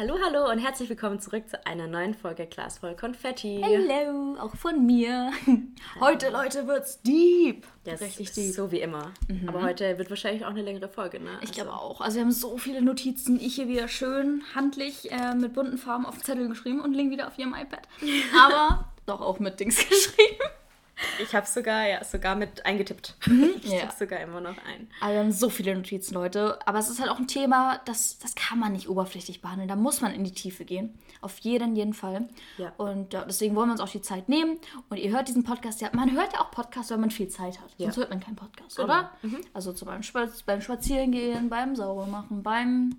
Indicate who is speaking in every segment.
Speaker 1: Hallo, hallo und herzlich willkommen zurück zu einer neuen Folge Glas voll Konfetti.
Speaker 2: Hallo, auch von mir. Heute, Leute, wird's deep.
Speaker 1: Das Richtig deep. So wie immer. Aber heute wird wahrscheinlich auch eine längere Folge, ne?
Speaker 2: Ich glaube auch. Also wir haben so viele Notizen. Ich hier wieder schön handlich äh, mit bunten Farben auf Zettel geschrieben und Link wieder auf ihrem iPad. Aber doch auch mit Dings geschrieben.
Speaker 1: Ich habe sogar, ja, sogar mit eingetippt. Ich
Speaker 2: ja.
Speaker 1: tippe sogar immer noch ein.
Speaker 2: Also wir haben so viele Notizen, Leute. Aber es ist halt auch ein Thema, das, das kann man nicht oberflächlich behandeln. Da muss man in die Tiefe gehen. Auf jeden, jeden Fall.
Speaker 1: Ja.
Speaker 2: Und ja, deswegen wollen wir uns auch die Zeit nehmen. Und ihr hört diesen Podcast ja. Man hört ja auch Podcasts, wenn man viel Zeit hat.
Speaker 1: Ja.
Speaker 2: Sonst hört man keinen Podcast,
Speaker 1: Genau.
Speaker 2: oder? Also zum Beispiel beim Spazierengehen, beim Saubermachen, beim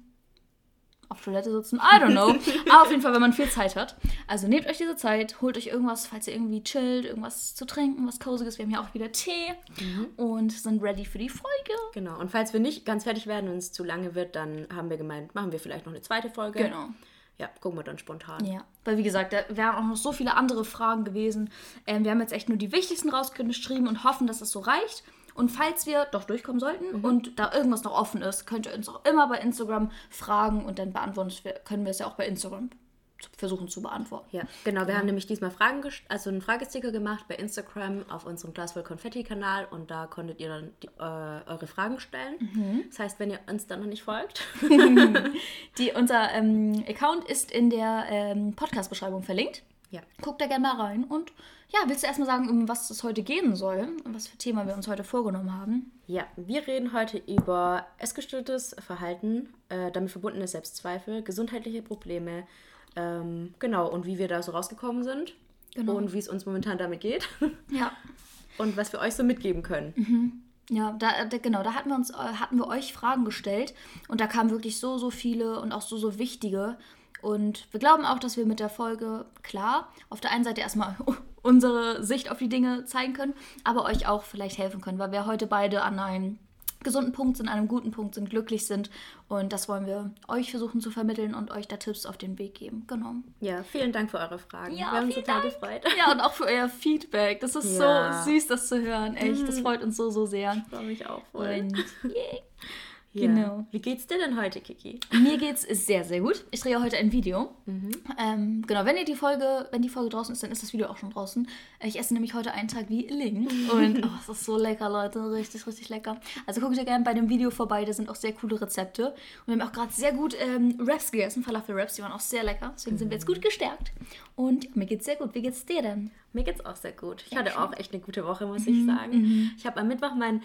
Speaker 2: auf Toilette sitzen, I don't know. Aber auf jeden Fall, wenn man viel Zeit hat. Also nehmt euch diese Zeit, holt euch irgendwas, falls ihr irgendwie chillt, irgendwas zu trinken, was Coziges. Wir haben hier auch wieder Tee und sind ready für die Folge.
Speaker 1: Genau. Und falls wir nicht ganz fertig werden und es zu lange wird, dann haben wir gemeint, machen wir vielleicht noch eine zweite Folge.
Speaker 2: Genau.
Speaker 1: Ja, gucken wir dann spontan.
Speaker 2: Ja, weil wie gesagt, da wären auch noch so viele andere Fragen gewesen. Ähm, wir haben jetzt echt nur die wichtigsten rausgeschrieben und hoffen, dass das so reicht. Und falls wir doch durchkommen sollten und da irgendwas noch offen ist, könnt ihr uns auch immer bei Instagram fragen und dann beantworten wir, können wir es ja auch bei Instagram versuchen zu beantworten.
Speaker 1: Ja, genau. Wir haben nämlich diesmal Fragen, also einen Fragesticker gemacht bei Instagram auf unserem Glas voll Konfetti-Kanal und da konntet ihr dann die, äh, eure Fragen stellen. Das heißt, wenn ihr uns dann noch nicht folgt,
Speaker 2: Die, unser ähm, Account ist in der ähm, Podcast-Beschreibung verlinkt.
Speaker 1: ja,
Speaker 2: Guckt da gerne mal rein. Und ja, willst du erstmal sagen, um was es heute gehen soll? Und was für Thema wir uns heute vorgenommen haben?
Speaker 1: Ja, wir reden heute über essgestörtes Verhalten, äh, damit verbundene Selbstzweifel, gesundheitliche Probleme, ähm, genau, und wie wir da so rausgekommen sind
Speaker 2: Genau.
Speaker 1: und wie es uns momentan damit geht
Speaker 2: Ja.
Speaker 1: und was wir euch so mitgeben können.
Speaker 2: Ja, da, da, genau, da hatten wir uns, äh, hatten wir euch Fragen gestellt und da kamen wirklich so, so viele und auch so, so wichtige. Und wir glauben auch, dass wir mit der Folge, klar, auf der einen Seite erstmal unsere Sicht auf die Dinge zeigen können, aber euch auch vielleicht helfen können, weil wir heute beide an einem gesunden Punkt sind, an einem guten Punkt sind, glücklich sind. Und das wollen wir euch versuchen zu vermitteln und euch da Tipps auf den Weg geben. Genau.
Speaker 1: Ja, vielen Dank für eure Fragen.
Speaker 2: Ja,
Speaker 1: wir haben uns total
Speaker 2: Dank.
Speaker 1: gefreut.
Speaker 2: Ja, und auch für euer Feedback. Das ist
Speaker 1: Ja.
Speaker 2: so süß, das zu hören. Echt, das freut uns so, so sehr.
Speaker 1: Ich freue mich auch voll.
Speaker 2: Und yay.
Speaker 1: Ja.
Speaker 2: genau.
Speaker 1: Wie geht's dir denn heute, Kiki?
Speaker 2: Mir geht's sehr, sehr gut. Ich drehe heute ein Video.
Speaker 1: Mhm.
Speaker 2: Ähm, genau, wenn ihr die Folge, wenn die Folge draußen ist, dann ist das Video auch schon draußen. Ich esse nämlich heute einen Tag wie Ling. Und oh, es ist so lecker, Leute. Richtig, richtig lecker. Also guckt ihr gerne bei dem Video vorbei, da sind auch sehr coole Rezepte. Und wir haben auch gerade sehr gut ähm, Wraps gegessen, Falafel-Wraps, die waren auch sehr lecker. Deswegen sind wir jetzt gut gestärkt. Und ja, mir geht's sehr gut. Wie geht's dir denn?
Speaker 1: Mir geht's auch sehr gut. Ich hatte auch echt eine gute Woche, muss ich sagen. Ich habe am Mittwoch mein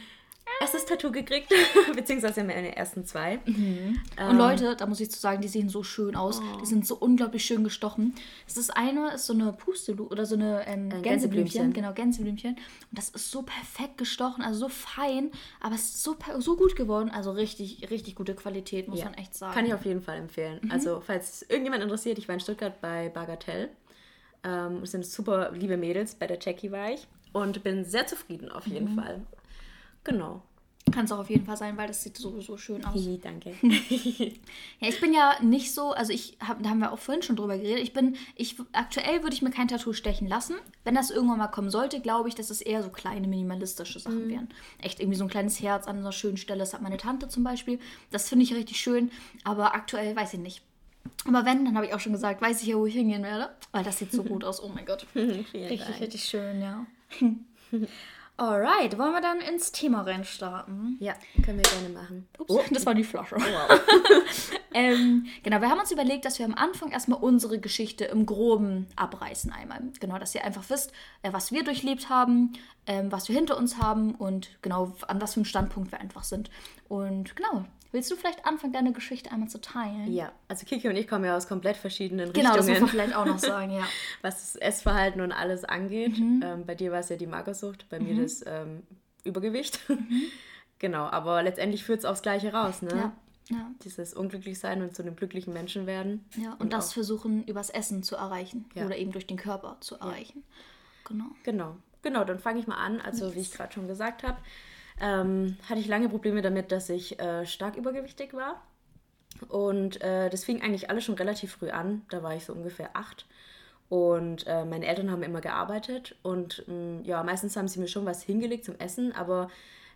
Speaker 1: erstes Tattoo gekriegt, beziehungsweise meine ersten zwei. Ähm,
Speaker 2: Und Leute, da muss ich zu sagen, die sehen so schön aus.
Speaker 1: Oh.
Speaker 2: Die sind so unglaublich schön gestochen. Das ist eine, ist so eine Pustelu oder so eine ähm, Gänseblümchen.
Speaker 1: Gänseblümchen.
Speaker 2: Genau, Gänseblümchen. Und das ist so perfekt gestochen, also so fein, aber es ist so, so gut geworden. Also richtig, richtig gute Qualität, muss
Speaker 1: ja,
Speaker 2: man echt sagen.
Speaker 1: Kann ich auf jeden Fall empfehlen. Also, falls irgendjemand interessiert, ich war in Stuttgart bei Bagatell. Ähm, es sind super liebe Mädels, bei der Jackie war ich. Und bin sehr zufrieden auf jeden Fall. Genau.
Speaker 2: Kann es auch auf jeden Fall sein, weil das sieht so, so schön aus.
Speaker 1: Hihi, danke.
Speaker 2: Ja, ich bin ja nicht so, also ich hab, da haben wir auch vorhin schon drüber geredet. Ich bin, ich aktuell würde ich mir kein Tattoo stechen lassen. Wenn das irgendwann mal kommen sollte, glaube ich, dass es eher so kleine minimalistische Sachen wären. Echt irgendwie so ein kleines Herz an einer schönen Stelle. Das hat meine Tante zum Beispiel. Das finde ich richtig schön. Aber aktuell weiß ich nicht. Aber wenn, dann habe ich auch schon gesagt, weiß ich ja, wo ich hingehen werde. Weil das sieht so gut aus. Oh mein Gott. Richtig, richtig schön, ja. Alright, wollen wir dann ins Thema reinstarten?
Speaker 1: Ja, können wir gerne machen.
Speaker 2: Ups, das war die Flasche. ähm, genau, wir haben uns überlegt, dass wir am Anfang erstmal unsere Geschichte im Groben abreißen einmal. Genau, dass ihr einfach wisst, äh, was wir durchlebt haben, ähm, was wir hinter uns haben und genau, an was für einem Standpunkt wir einfach sind. Und genau, willst du vielleicht anfangen, deine Geschichte einmal zu teilen?
Speaker 1: Ja, also Kiki und ich kommen ja aus komplett verschiedenen
Speaker 2: Genau, das muss
Speaker 1: Richtungen.
Speaker 2: man vielleicht auch noch sagen, ja.
Speaker 1: was das Essverhalten und alles angeht.
Speaker 2: Mhm.
Speaker 1: Ähm, bei dir war es ja die Magersucht, bei mir das ähm, Übergewicht.
Speaker 2: Mhm.
Speaker 1: genau, aber letztendlich führt es aufs Gleiche raus, ne?
Speaker 2: Ja, ja,
Speaker 1: Dieses Unglücklichsein und zu einem glücklichen Menschen werden.
Speaker 2: ja. Und, das
Speaker 1: auch-
Speaker 2: versuchen, übers Essen zu erreichen
Speaker 1: Ja.
Speaker 2: oder eben durch den Körper zu erreichen. Genau.
Speaker 1: Genau, genau, dann fange ich mal an. Also wie ich gerade schon gesagt habe, ähm, hatte ich lange Probleme damit, dass ich äh, stark übergewichtig war. Und äh, das fing eigentlich alles schon relativ früh an. Da war ich so ungefähr acht. Und äh, meine Eltern haben immer gearbeitet und mh, mm, ja, meistens haben sie mir schon was hingelegt zum Essen, aber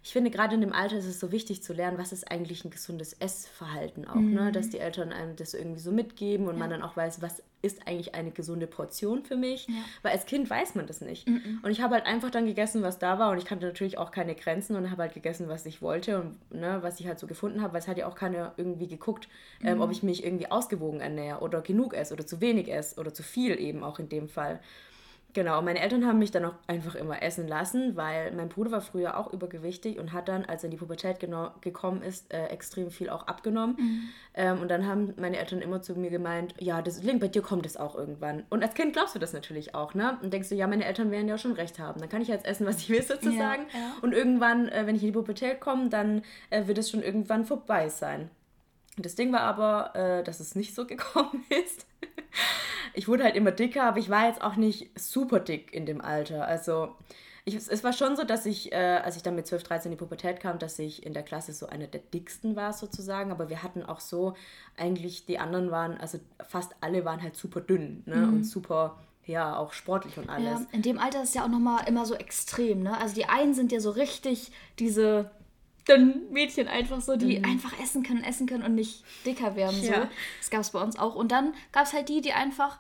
Speaker 1: ich finde, gerade in dem Alter ist es so wichtig zu lernen, was ist eigentlich ein gesundes Essverhalten auch, ne? mhm. ne? dass die Eltern einem das irgendwie so mitgeben und ja. man dann auch weiß, was ist eigentlich eine gesunde Portion für mich, ja. weil als Kind weiß man das nicht. Mhm. Und ich habe halt einfach dann gegessen, was da war und ich kannte natürlich auch keine Grenzen und habe halt gegessen, was ich wollte und ne, was ich halt so gefunden habe, weil es hat ja auch keiner irgendwie geguckt, mhm. ähm, ob ich mich irgendwie ausgewogen ernähre oder genug esse oder zu wenig esse oder zu viel eben auch in dem Fall. Genau, meine Eltern haben mich dann auch einfach immer essen lassen, weil mein Bruder war früher auch übergewichtig und hat dann, als er in die Pubertät gekommen ist, äh, extrem viel auch abgenommen. Mhm. Ähm, und dann haben meine Eltern immer zu mir gemeint, ja, das Link, bei dir kommt es auch irgendwann. Und als Kind glaubst du das natürlich auch, ne? Und denkst du, ja, meine Eltern werden ja schon recht haben. Dann kann ich jetzt essen, was ich will sozusagen. Ja, ja. Und irgendwann, äh, wenn ich in die Pubertät komme, dann äh, wird es schon irgendwann vorbei sein. Das Ding war aber, äh, dass es nicht so gekommen ist ich wurde halt immer dicker, aber ich war jetzt auch nicht super dick in dem Alter. Also ich, es war schon so, dass ich, äh, als ich dann mit 12, 13 in die Pubertät kam, dass ich in der Klasse so eine der dicksten war sozusagen. Aber wir hatten auch so, eigentlich die anderen waren, also fast alle waren halt super dünn ne? Mhm. und super ja, auch sportlich und alles. Ja,
Speaker 2: in dem Alter ist es ja auch nochmal immer so extrem, ne? Also die einen sind ja so richtig diese dünnen Mädchen einfach so, die mhm. einfach essen können, essen können und nicht dicker werden. Ja. So. Das gab es bei uns auch. Und dann gab es halt die, die einfach,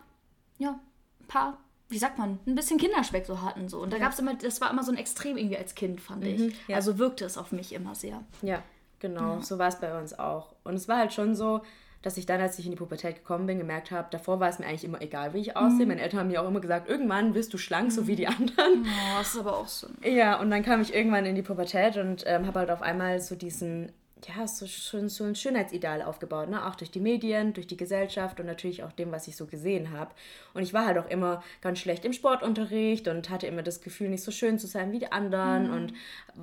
Speaker 2: ja, ein paar, wie sagt man, ein bisschen Kinderspeck so hatten. So. Und da ja. gab es immer, das war immer so ein Extrem irgendwie als Kind, fand mhm, ich. Ja. Also wirkte es auf mich immer sehr.
Speaker 1: Ja, genau. So war es bei uns auch. Und es war halt schon so, dass ich dann, als ich in die Pubertät gekommen bin, gemerkt habe, davor war es mir eigentlich immer egal, wie ich aussehe. Mhm. Meine Eltern haben mir auch immer gesagt, irgendwann wirst du schlank, so wie die mhm. anderen.
Speaker 2: Oh, das ist aber auch so.
Speaker 1: Ja, und dann kam ich irgendwann in die Pubertät und ähm, habe halt auf einmal so diesen ja, so, schon so ein Schönheitsideal aufgebaut, ne? Auch durch die Medien, durch die Gesellschaft und natürlich auch dem, was ich so gesehen habe. Und ich war halt auch immer ganz schlecht im Sportunterricht und hatte immer das Gefühl, nicht so schön zu sein wie die anderen mhm. und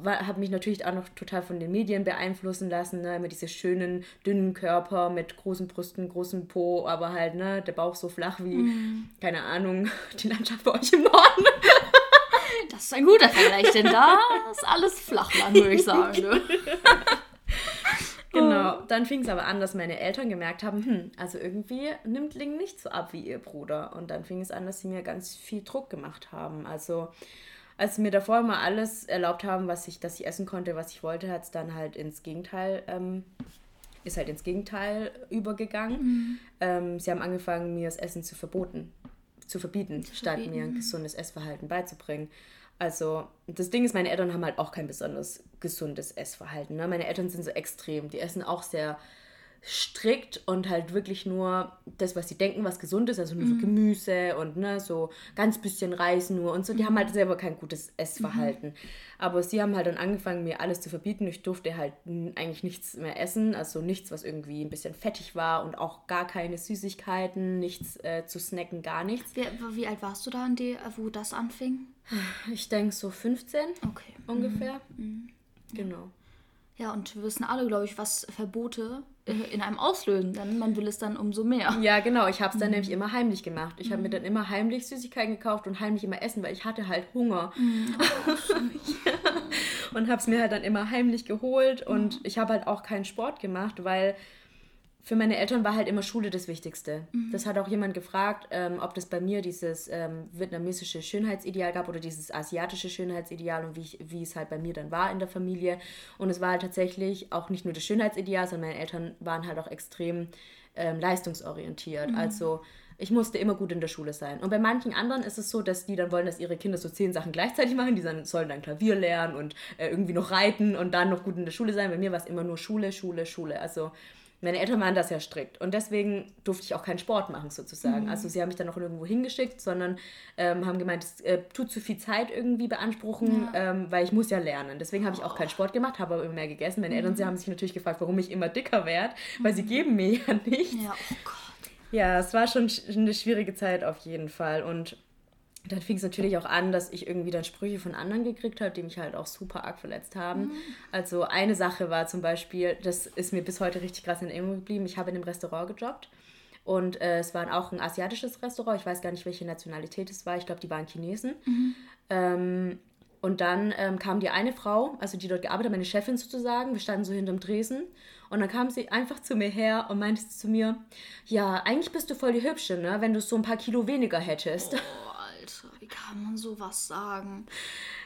Speaker 1: habe mich natürlich auch noch total von den Medien beeinflussen lassen, ne? Immer diese schönen, dünnen Körper mit großen Brüsten, großem Po, aber halt, ne, der Bauch so flach wie, mhm. keine Ahnung, die Landschaft bei euch im Norden.
Speaker 2: Das ist ein guter Vergleich, denn da ist alles Flachland, würde ich sagen.
Speaker 1: Genau, dann fing es aber an, dass meine Eltern gemerkt haben, hm, also irgendwie nimmt Ling nicht so ab wie ihr Bruder. Und dann fing es an, dass sie mir ganz viel Druck gemacht haben. Also als sie mir davor immer alles erlaubt haben, was ich, dass ich essen konnte, was ich wollte, hat es dann halt ins Gegenteil, ähm, ist halt ins Gegenteil übergegangen. Mhm. Ähm, sie haben angefangen, mir das Essen zu verboten, zu verbieten, zu statt verbieten. mir ein gesundes Essverhalten beizubringen. Also, das Ding ist, meine Eltern haben halt auch kein besonders gesundes Essverhalten. Ne? Meine Eltern sind so extrem. Die essen auch sehr strikt und halt wirklich nur das, was sie denken, was gesund ist, also nur mhm. so Gemüse und ne, so ganz bisschen Reis nur und so. Die mhm. haben halt selber kein gutes Essverhalten. Mhm. Aber sie haben halt dann angefangen, mir alles zu verbieten. Ich durfte halt eigentlich nichts mehr essen, also nichts, was irgendwie ein bisschen fettig war und auch gar keine Süßigkeiten, nichts äh, zu snacken, gar nichts.
Speaker 2: Wie, wie, alt warst du da, an die, wo das anfing?
Speaker 1: Ich denke so 15
Speaker 2: okay.
Speaker 1: ungefähr. Mhm. mhm. Genau.
Speaker 2: Ja, und wir wissen alle, glaube ich, was Verbote äh, in einem auslösen, denn man will es dann umso mehr.
Speaker 1: Ja, genau. Ich habe es dann mhm. nämlich immer heimlich gemacht. Ich habe mir mhm. dann immer heimlich Süßigkeiten gekauft und heimlich immer essen, weil ich hatte halt Hunger. Mhm. und habe es mir halt dann immer heimlich geholt und mhm. ich habe halt auch keinen Sport gemacht, weil für meine Eltern war halt immer Schule das Wichtigste. Mhm. Das hat auch jemand gefragt, ähm, ob das bei mir dieses ähm, vietnamesische Schönheitsideal gab oder dieses asiatische Schönheitsideal und wie, ich, wie es halt bei mir dann war in der Familie. Und es war halt tatsächlich auch nicht nur das Schönheitsideal, sondern meine Eltern waren halt auch extrem ähm, leistungsorientiert. Mhm. Also ich musste immer gut in der Schule sein. Und bei manchen anderen ist es so, dass die dann wollen, dass ihre Kinder so zehn Sachen gleichzeitig machen. Die sollen dann Klavier lernen und äh, irgendwie noch reiten und dann noch gut in der Schule sein. Bei mir war es immer nur Schule, Schule, Schule. Also meine Eltern waren das ja strikt und deswegen durfte ich auch keinen Sport machen sozusagen. Mhm. Also sie haben mich dann noch irgendwo hingeschickt, sondern ähm, haben gemeint, es äh, tut zu viel Zeit irgendwie beanspruchen, ja. ähm, weil ich muss ja lernen. Deswegen habe ich auch keinen Sport gemacht, habe aber immer mehr gegessen. Meine mhm. Eltern sie haben sich natürlich gefragt, warum ich immer dicker werde, weil sie mhm. geben mir ja nichts. Ja, oh Gott. Ja, es war schon eine schwierige Zeit auf jeden Fall und dann fing es natürlich auch an, dass ich irgendwie dann Sprüche von anderen gekriegt habe, die mich halt auch super arg verletzt haben. Mhm. Also eine Sache war zum Beispiel, das ist mir bis heute richtig krass in Erinnerung geblieben, ich habe in einem Restaurant gejobbt und äh, es war auch ein asiatisches Restaurant, ich weiß gar nicht, welche Nationalität es war, ich glaube, die waren Chinesen. Mhm. Ähm, Und dann ähm, kam die eine Frau, also die dort gearbeitet hat, meine Chefin sozusagen, wir standen so hinterm Dresen. Und dann kam sie einfach zu mir her und meinte zu mir, ja, eigentlich bist du voll die Hübsche, ne, wenn du so ein paar Kilo weniger hättest.
Speaker 2: Oh, Alter, wie kann man sowas sagen?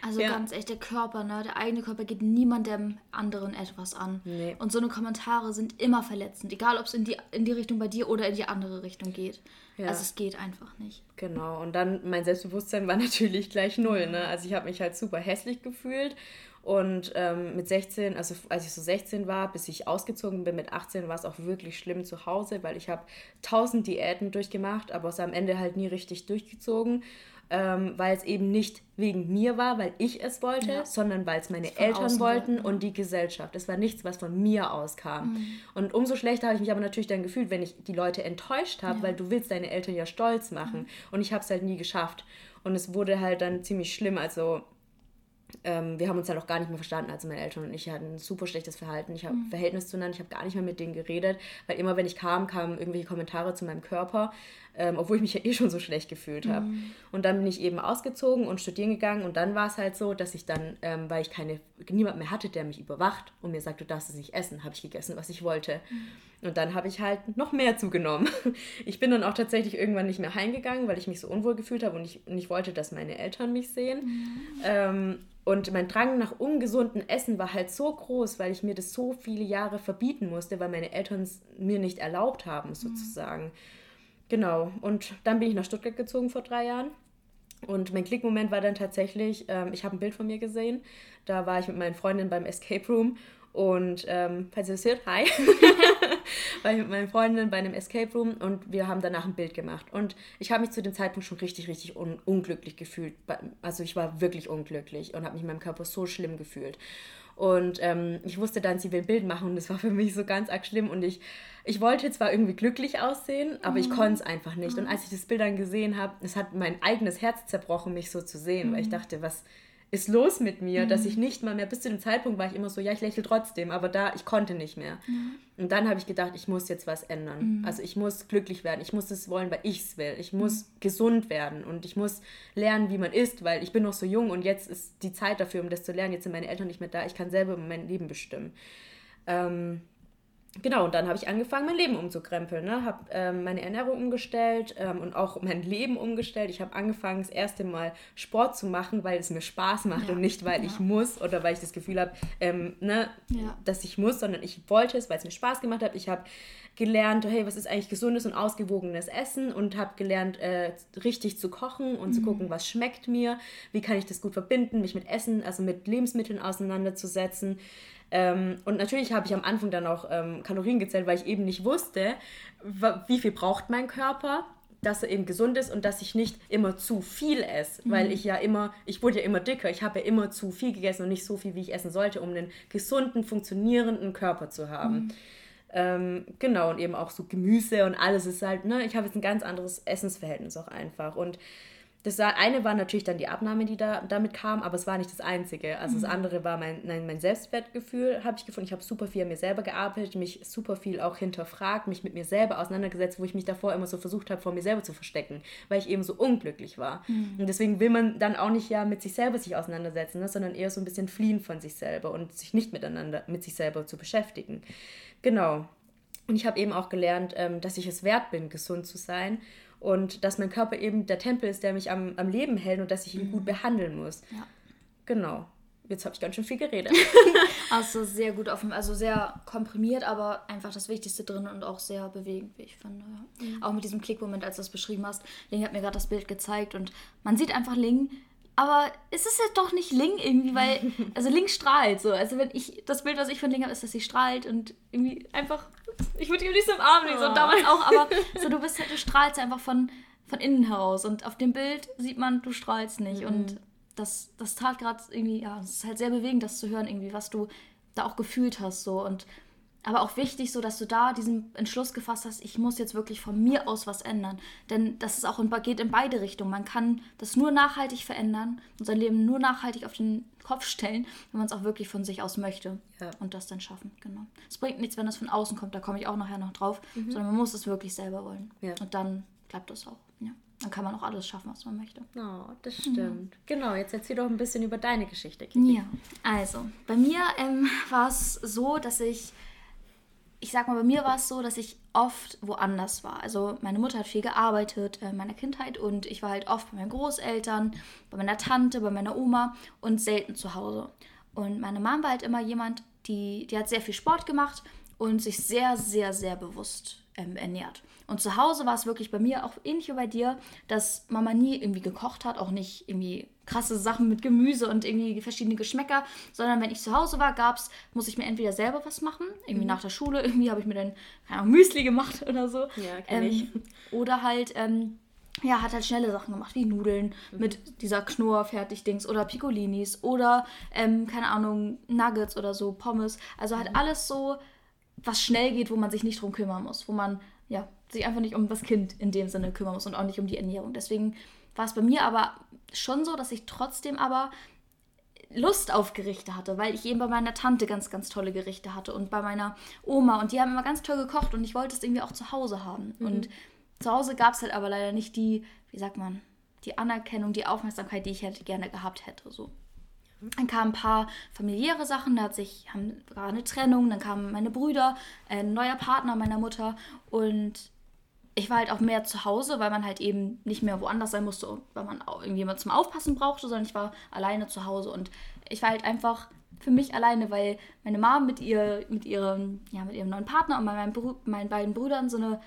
Speaker 2: Also ja. ganz echt, der Körper, ne, der eigene Körper geht niemandem anderen etwas an. Nee. Und so eine Kommentare sind immer verletzend, egal ob es in die, in die Richtung bei dir oder in die andere Richtung geht. Ja. Also es geht einfach nicht.
Speaker 1: Genau, und dann mein Selbstbewusstsein war natürlich gleich null. Ne? Also ich habe mich halt super hässlich gefühlt. Und ähm, mit 16, also als ich so 16 war, bis ich ausgezogen bin, mit 18 war es auch wirklich schlimm zu Hause, weil ich habe tausend Diäten durchgemacht, aber es am Ende halt nie richtig durchgezogen ähm, weil es eben nicht wegen mir war, weil ich es wollte, ja. sondern weil es meine Eltern wollten und die Gesellschaft. Es war nichts, was von mir auskam. Mhm. Und umso schlechter habe ich mich aber natürlich dann gefühlt, wenn ich die Leute enttäuscht habe, ja. weil du willst deine Eltern ja stolz machen. Mhm. Und ich habe es halt nie geschafft. Und es wurde halt dann ziemlich schlimm. Also ähm, wir haben uns halt auch gar nicht mehr verstanden. Also meine Eltern und ich hatten ein super schlechtes Verhalten. Ich habe mhm. Verhältnis zueinander. Ich habe gar nicht mehr mit denen geredet, weil immer, wenn ich kam, kamen irgendwelche Kommentare zu meinem Körper, ähm, obwohl ich mich ja eh schon so schlecht gefühlt habe. Mhm. Und dann bin ich eben ausgezogen und studieren gegangen. Und dann war es halt so, dass ich dann, ähm, weil ich keine, niemand mehr hatte, der mich überwacht und mir sagt, du darfst es nicht essen, habe ich gegessen, was ich wollte. Mhm. Und dann habe ich halt noch mehr zugenommen. Ich bin dann auch tatsächlich irgendwann nicht mehr heimgegangen, weil ich mich so unwohl gefühlt habe und ich nicht wollte, dass meine Eltern mich sehen. Mhm. Ähm, und mein Drang nach ungesundem Essen war halt so groß, weil ich mir das so viele Jahre verbieten musste, weil meine Eltern es mir nicht erlaubt haben, mhm. sozusagen. Mhm. Genau. Und dann bin ich nach Stuttgart gezogen vor drei Jahren. Und mein Klickmoment war dann tatsächlich, ähm, ich habe ein Bild von mir gesehen. Da war ich mit meinen Freundinnen beim Escape Room und ähm, falls ihr es hört, hi. war ich mit meinen Freundinnen bei einem Escape Room und wir haben danach ein Bild gemacht. Und ich habe mich zu dem Zeitpunkt schon richtig, richtig un unglücklich gefühlt. Also ich war wirklich unglücklich und habe mich in meinem Körper so schlimm gefühlt. Und ähm, ich wusste dann, sie will ein Bild machen und das war für mich so ganz arg schlimm. Und ich, ich wollte zwar irgendwie glücklich aussehen, aber mhm. ich konnte es einfach nicht. Mhm. Und als ich das Bild dann gesehen habe, es hat mein eigenes Herz zerbrochen, mich so zu sehen, mhm. weil ich mhm. dachte, was, ist los mit mir, mhm. dass ich nicht mal mehr, bis zu dem Zeitpunkt war ich immer so, ja, ich lächle trotzdem, aber da, ich konnte nicht mehr. Mhm. Und dann habe ich gedacht, ich muss jetzt was ändern. Mhm. Also ich muss glücklich werden, ich muss es wollen, weil ich es will. Ich muss mhm. gesund werden und ich muss lernen, wie man isst, weil ich bin noch so jung und jetzt ist die Zeit dafür, um das zu lernen. Jetzt sind meine Eltern nicht mehr da, ich kann selber mein Leben bestimmen. Ähm, genau, und dann habe ich angefangen, mein Leben umzukrempeln. Ne? Habe ähm, meine Ernährung umgestellt ähm, und auch mein Leben umgestellt. Ich habe angefangen, das erste Mal Sport zu machen, weil es mir Spaß macht ja. und nicht, weil ja. ich muss oder weil ich das Gefühl habe, ähm, ne, ja. dass ich muss, sondern ich wollte es, weil es mir Spaß gemacht hat. Ich habe gelernt, hey, was ist eigentlich gesundes und ausgewogenes Essen und habe gelernt, äh, richtig zu kochen und mhm. zu gucken, was schmeckt mir, wie kann ich das gut verbinden, mich mit Essen, also mit Lebensmitteln auseinanderzusetzen. Ähm, und natürlich habe ich am Anfang dann auch ähm, Kalorien gezählt, weil ich eben nicht wusste, wie viel braucht mein Körper, dass er eben gesund ist und dass ich nicht immer zu viel esse, mhm. weil ich ja immer, ich wurde ja immer dicker, ich habe ja immer zu viel gegessen und nicht so viel, wie ich essen sollte, um einen gesunden, funktionierenden Körper zu haben. Mhm. Ähm, genau, und eben auch so Gemüse und alles ist halt, ne, ich habe jetzt ein ganz anderes Essensverhältnis auch einfach. Und das eine war natürlich dann die Abnahme, die da damit kam, aber es war nicht das Einzige. Also mhm. das andere war mein, mein, mein Selbstwertgefühl, habe ich gefunden. Ich habe super viel an mir selber gearbeitet, mich super viel auch hinterfragt, mich mit mir selber auseinandergesetzt, wo ich mich davor immer so versucht habe, vor mir selber zu verstecken, weil ich eben so unglücklich war. Mhm. Und deswegen will man dann auch nicht ja mit sich selber sich auseinandersetzen, ne, sondern eher so ein bisschen fliehen von sich selber und sich nicht miteinander, mit sich selber zu beschäftigen. Genau. Und ich habe eben auch gelernt, ähm, dass ich es wert bin, gesund zu sein und dass mein Körper eben der Tempel ist, der mich am, am Leben hält und dass ich ihn mhm. gut behandeln muss. Ja. Genau. Jetzt habe ich ganz schön viel geredet.
Speaker 2: also sehr gut offen, also sehr komprimiert, aber einfach das Wichtigste drin und auch sehr bewegend, wie ich finde. Mhm. Auch mit diesem Klickmoment, als du das beschrieben hast. Ling hat mir gerade das Bild gezeigt und man sieht einfach Ling, aber es ist ja doch nicht Ling irgendwie, weil, also Ling strahlt so. Also wenn ich, das Bild, was ich von Ling habe, ist, dass sie strahlt und irgendwie einfach ich würde die nicht so im Arm nehmen, so oh. damals auch, aber so, du bist du strahlst einfach von, von innen heraus und auf dem Bild sieht man, du strahlst nicht mhm. und das, das tat gerade irgendwie, ja, es ist halt sehr bewegend, das zu hören irgendwie, was du da auch gefühlt hast so und aber auch wichtig, so dass du da diesen Entschluss gefasst hast, ich muss jetzt wirklich von mir aus was ändern. Denn das ist auch in, geht in beide Richtungen. Man kann das nur nachhaltig verändern und sein Leben nur nachhaltig auf den Kopf stellen, wenn man es auch wirklich von sich aus möchte ja. und das dann schaffen. Genau. Es bringt nichts, wenn das von außen kommt, da komme ich auch nachher noch drauf, mhm. sondern man muss es wirklich selber wollen. Ja. Und dann klappt das auch. Ja. dann kann man auch alles schaffen, was man möchte.
Speaker 1: Oh, das stimmt. Ja. Genau, jetzt erzähl doch ein bisschen über deine Geschichte.
Speaker 2: Kiki. Ja, also bei mir ähm, war es so, dass ich, ich sag mal, bei mir war es so, dass ich oft woanders war. Also meine Mutter hat viel gearbeitet äh, in meiner Kindheit und ich war halt oft bei meinen Großeltern, bei meiner Tante, bei meiner Oma und selten zu Hause. Und meine Mom war halt immer jemand, die, die hat sehr viel Sport gemacht und sich sehr, sehr, sehr bewusst ähm, ernährt. Und zu Hause war es wirklich bei mir auch ähnlich wie bei dir, dass Mama nie irgendwie gekocht hat, auch nicht irgendwie krasse Sachen mit Gemüse und irgendwie verschiedene Geschmäcker, sondern wenn ich zu Hause war, gab's, muss ich mir entweder selber was machen, irgendwie mhm. nach der Schule, irgendwie habe ich mir dann keine Ahnung, Müsli gemacht oder so. Ja, kenn ähm, ich. Oder halt, ähm, ja, hat halt schnelle Sachen gemacht, wie Nudeln mhm. mit dieser Knorr-Fertig-Dings oder Piccolinis oder, ähm, keine Ahnung, Nuggets oder so, Pommes. Also halt mhm. alles so, was schnell geht, wo man sich nicht drum kümmern muss, wo man, ja, sich einfach nicht um das Kind in dem Sinne kümmern muss und auch nicht um die Ernährung. Deswegen war es bei mir aber schon so, dass ich trotzdem aber Lust auf Gerichte hatte, weil ich eben bei meiner Tante ganz, ganz tolle Gerichte hatte und bei meiner Oma und die haben immer ganz toll gekocht und ich wollte es irgendwie auch zu Hause haben. Mhm. Und zu Hause gab es halt aber leider nicht die, wie sagt man, die Anerkennung, die Aufmerksamkeit, die ich hätte gerne gehabt hätte. So. Dann kamen ein paar familiäre Sachen, da hat sich, haben, war eine Trennung, dann kamen meine Brüder, ein neuer Partner meiner Mutter und ich war halt auch mehr zu Hause, weil man halt eben nicht mehr woanders sein musste, weil man auch irgendjemand zum Aufpassen brauchte, sondern ich war alleine zu Hause und ich war halt einfach für mich alleine, weil meine Mom mit ihr, mit ihrem, ja, mit ihrem neuen Partner und meinen, meinen beiden Brüdern so eine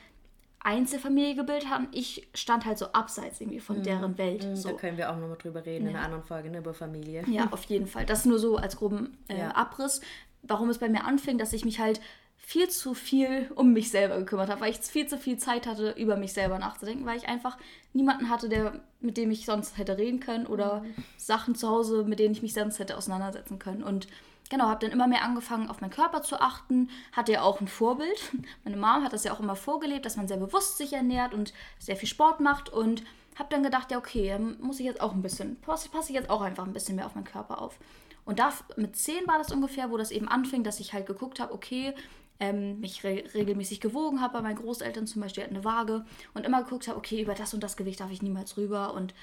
Speaker 2: Einzelfamilie gebildet haben. Ich stand halt so abseits irgendwie von mhm. deren Welt.
Speaker 1: Mhm,
Speaker 2: so.
Speaker 1: Da können wir auch nochmal drüber reden ja. in einer anderen Folge, ne, über Familie.
Speaker 2: Ja, auf jeden Fall. Das nur so als groben äh, ja. Abriss. Warum es bei mir anfing, dass ich mich halt viel zu viel um mich selber gekümmert habe, weil ich viel zu viel Zeit hatte, über mich selber nachzudenken, weil ich einfach niemanden hatte, der, mit dem ich sonst hätte reden können oder mhm. Sachen zu Hause, mit denen ich mich sonst hätte auseinandersetzen können. Und genau, habe dann immer mehr angefangen, auf meinen Körper zu achten. Hatte ja auch ein Vorbild. Meine Mom hat das ja auch immer vorgelebt, dass man sehr bewusst sich ernährt und sehr viel Sport macht. Und habe dann gedacht, ja, okay, dann muss ich jetzt auch ein bisschen, passe, passe ich jetzt auch einfach ein bisschen mehr auf meinen Körper auf. Und da mit zehn war das ungefähr, wo das eben anfing, dass ich halt geguckt habe, okay, ähm, mich re regelmäßig gewogen habe bei meinen Großeltern zum Beispiel, hatten eine Waage und immer geguckt habe, okay, über das und das Gewicht darf ich niemals rüber und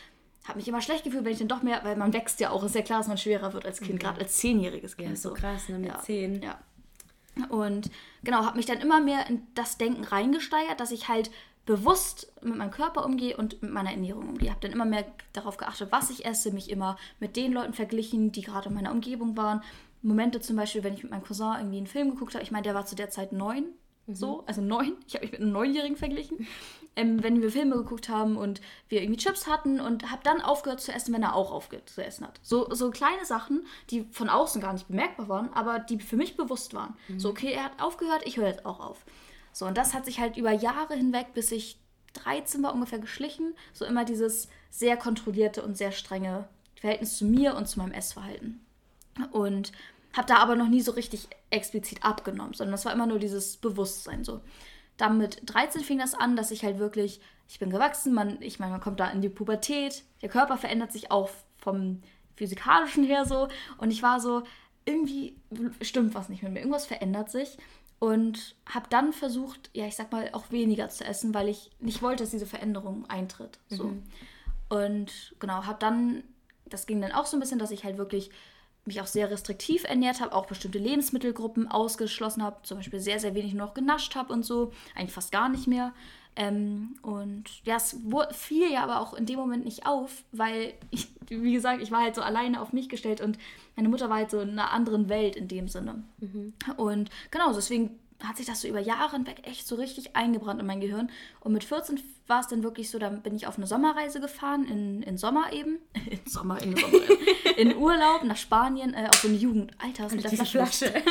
Speaker 2: habe mich immer schlecht gefühlt, wenn ich dann doch mehr, weil man wächst ja auch, ist ja klar, dass man schwerer wird als Kind, mhm. gerade als zehnjähriges Kind. Ja,
Speaker 1: so krass, ne, mit
Speaker 2: ja.
Speaker 1: zehn.
Speaker 2: Ja. Und genau, habe mich dann immer mehr in das Denken reingesteigert, dass ich halt bewusst mit meinem Körper umgehe und mit meiner Ernährung umgehe. Habe dann immer mehr darauf geachtet, was ich esse, mich immer mit den Leuten verglichen, die gerade in meiner Umgebung waren Momente zum Beispiel, wenn ich mit meinem Cousin irgendwie einen Film geguckt habe, ich meine, der war zu der Zeit neun, mhm. so, also neun, ich habe mich mit einem Neunjährigen verglichen, ähm, wenn wir Filme geguckt haben und wir irgendwie Chips hatten und habe dann aufgehört zu essen, wenn er auch aufgehört zu essen hat. So, so kleine Sachen, die von außen gar nicht bemerkbar waren, aber die für mich bewusst waren. Mhm. So, okay, er hat aufgehört, ich höre jetzt auch auf. So, und das hat sich halt über Jahre hinweg, bis ich 13 war, ungefähr geschlichen, so immer dieses sehr kontrollierte und sehr strenge Verhältnis zu mir und zu meinem Essverhalten. Und habe da aber noch nie so richtig explizit abgenommen, sondern das war immer nur dieses Bewusstsein so. Dann mit 13 fing das an, dass ich halt wirklich, ich bin gewachsen, man, ich meine, man kommt da in die Pubertät, der Körper verändert sich auch vom physikalischen her so und ich war so, irgendwie stimmt was nicht mit mir, irgendwas verändert sich und habe dann versucht, ja, ich sag mal, auch weniger zu essen, weil ich nicht wollte, dass diese Veränderung eintritt. So. Mhm. Und genau, habe dann, das ging dann auch so ein bisschen, dass ich halt wirklich mich auch sehr restriktiv ernährt habe, auch bestimmte Lebensmittelgruppen ausgeschlossen habe, zum Beispiel sehr, sehr wenig noch genascht habe und so, eigentlich fast gar nicht mehr. Ähm, und ja, es fiel ja aber auch in dem Moment nicht auf, weil ich, wie gesagt, ich war halt so alleine auf mich gestellt und meine Mutter war halt so in einer anderen Welt in dem Sinne. Mhm. Und genau, deswegen hat sich das so über Jahre hinweg echt so richtig eingebrannt in mein Gehirn. Und mit 14 war es dann wirklich so, dann bin ich auf eine Sommerreise gefahren, in, in Sommer eben. in Sommer, in Sommer. in Urlaub nach Spanien, äh, auf so eine Jugend. Alter, was mit der Flasche? Flasche.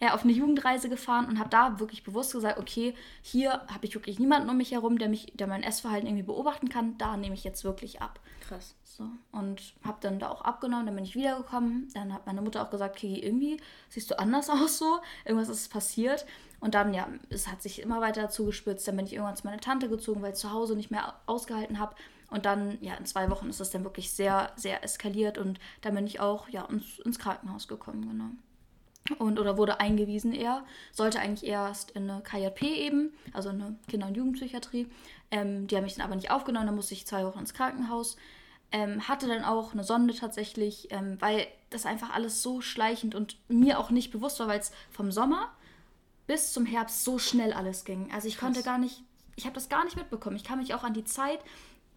Speaker 2: Ja, auf eine Jugendreise gefahren und habe da wirklich bewusst gesagt, okay, hier habe ich wirklich niemanden um mich herum, der mich, der mein Essverhalten irgendwie beobachten kann. Da nehme ich jetzt wirklich ab.
Speaker 1: Krass.
Speaker 2: So. Und habe dann da auch abgenommen, dann bin ich wiedergekommen. Dann hat meine Mutter auch gesagt, okay, irgendwie siehst du anders aus so. Irgendwas ist passiert. Und dann, ja, es hat sich immer weiter zugespitzt. Dann bin ich irgendwann zu meiner Tante gezogen, weil ich zu Hause nicht mehr ausgehalten habe. Und dann, ja, in zwei Wochen ist es dann wirklich sehr, sehr eskaliert. Und dann bin ich auch, ja, ins, ins Krankenhaus gekommen, genau. Und oder wurde eingewiesen eher, sollte eigentlich erst in eine KJP eben, also eine Kinder- und Jugendpsychiatrie. Ähm, die haben mich dann aber nicht aufgenommen, dann musste ich zwei Wochen ins Krankenhaus. Ähm, hatte dann auch eine Sonde tatsächlich, ähm, weil das einfach alles so schleichend und mir auch nicht bewusst war, weil es vom Sommer bis zum Herbst so schnell alles ging. Also ich Krass. konnte gar nicht, ich habe das gar nicht mitbekommen. Ich kann mich auch an die Zeit,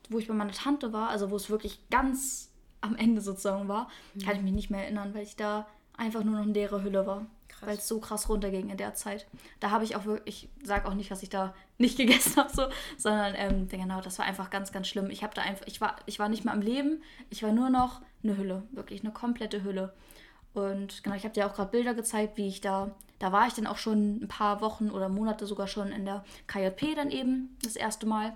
Speaker 2: wo ich bei meiner Tante war, also wo es wirklich ganz am Ende sozusagen war, mhm. kann ich mich nicht mehr erinnern, weil ich da einfach nur noch eine leere Hülle war. Weil es so krass runterging in der Zeit. Da habe ich auch wirklich, ich sage auch nicht, was ich da nicht gegessen habe, so, sondern ähm, genau, das war einfach ganz, ganz schlimm. Ich habe da einfach, ich war, ich war nicht mehr am Leben, ich war nur noch eine Hülle, wirklich eine komplette Hülle. Und genau, ich habe dir auch gerade Bilder gezeigt, wie ich da, da war ich dann auch schon ein paar Wochen oder Monate sogar schon in der KJP dann eben das erste Mal.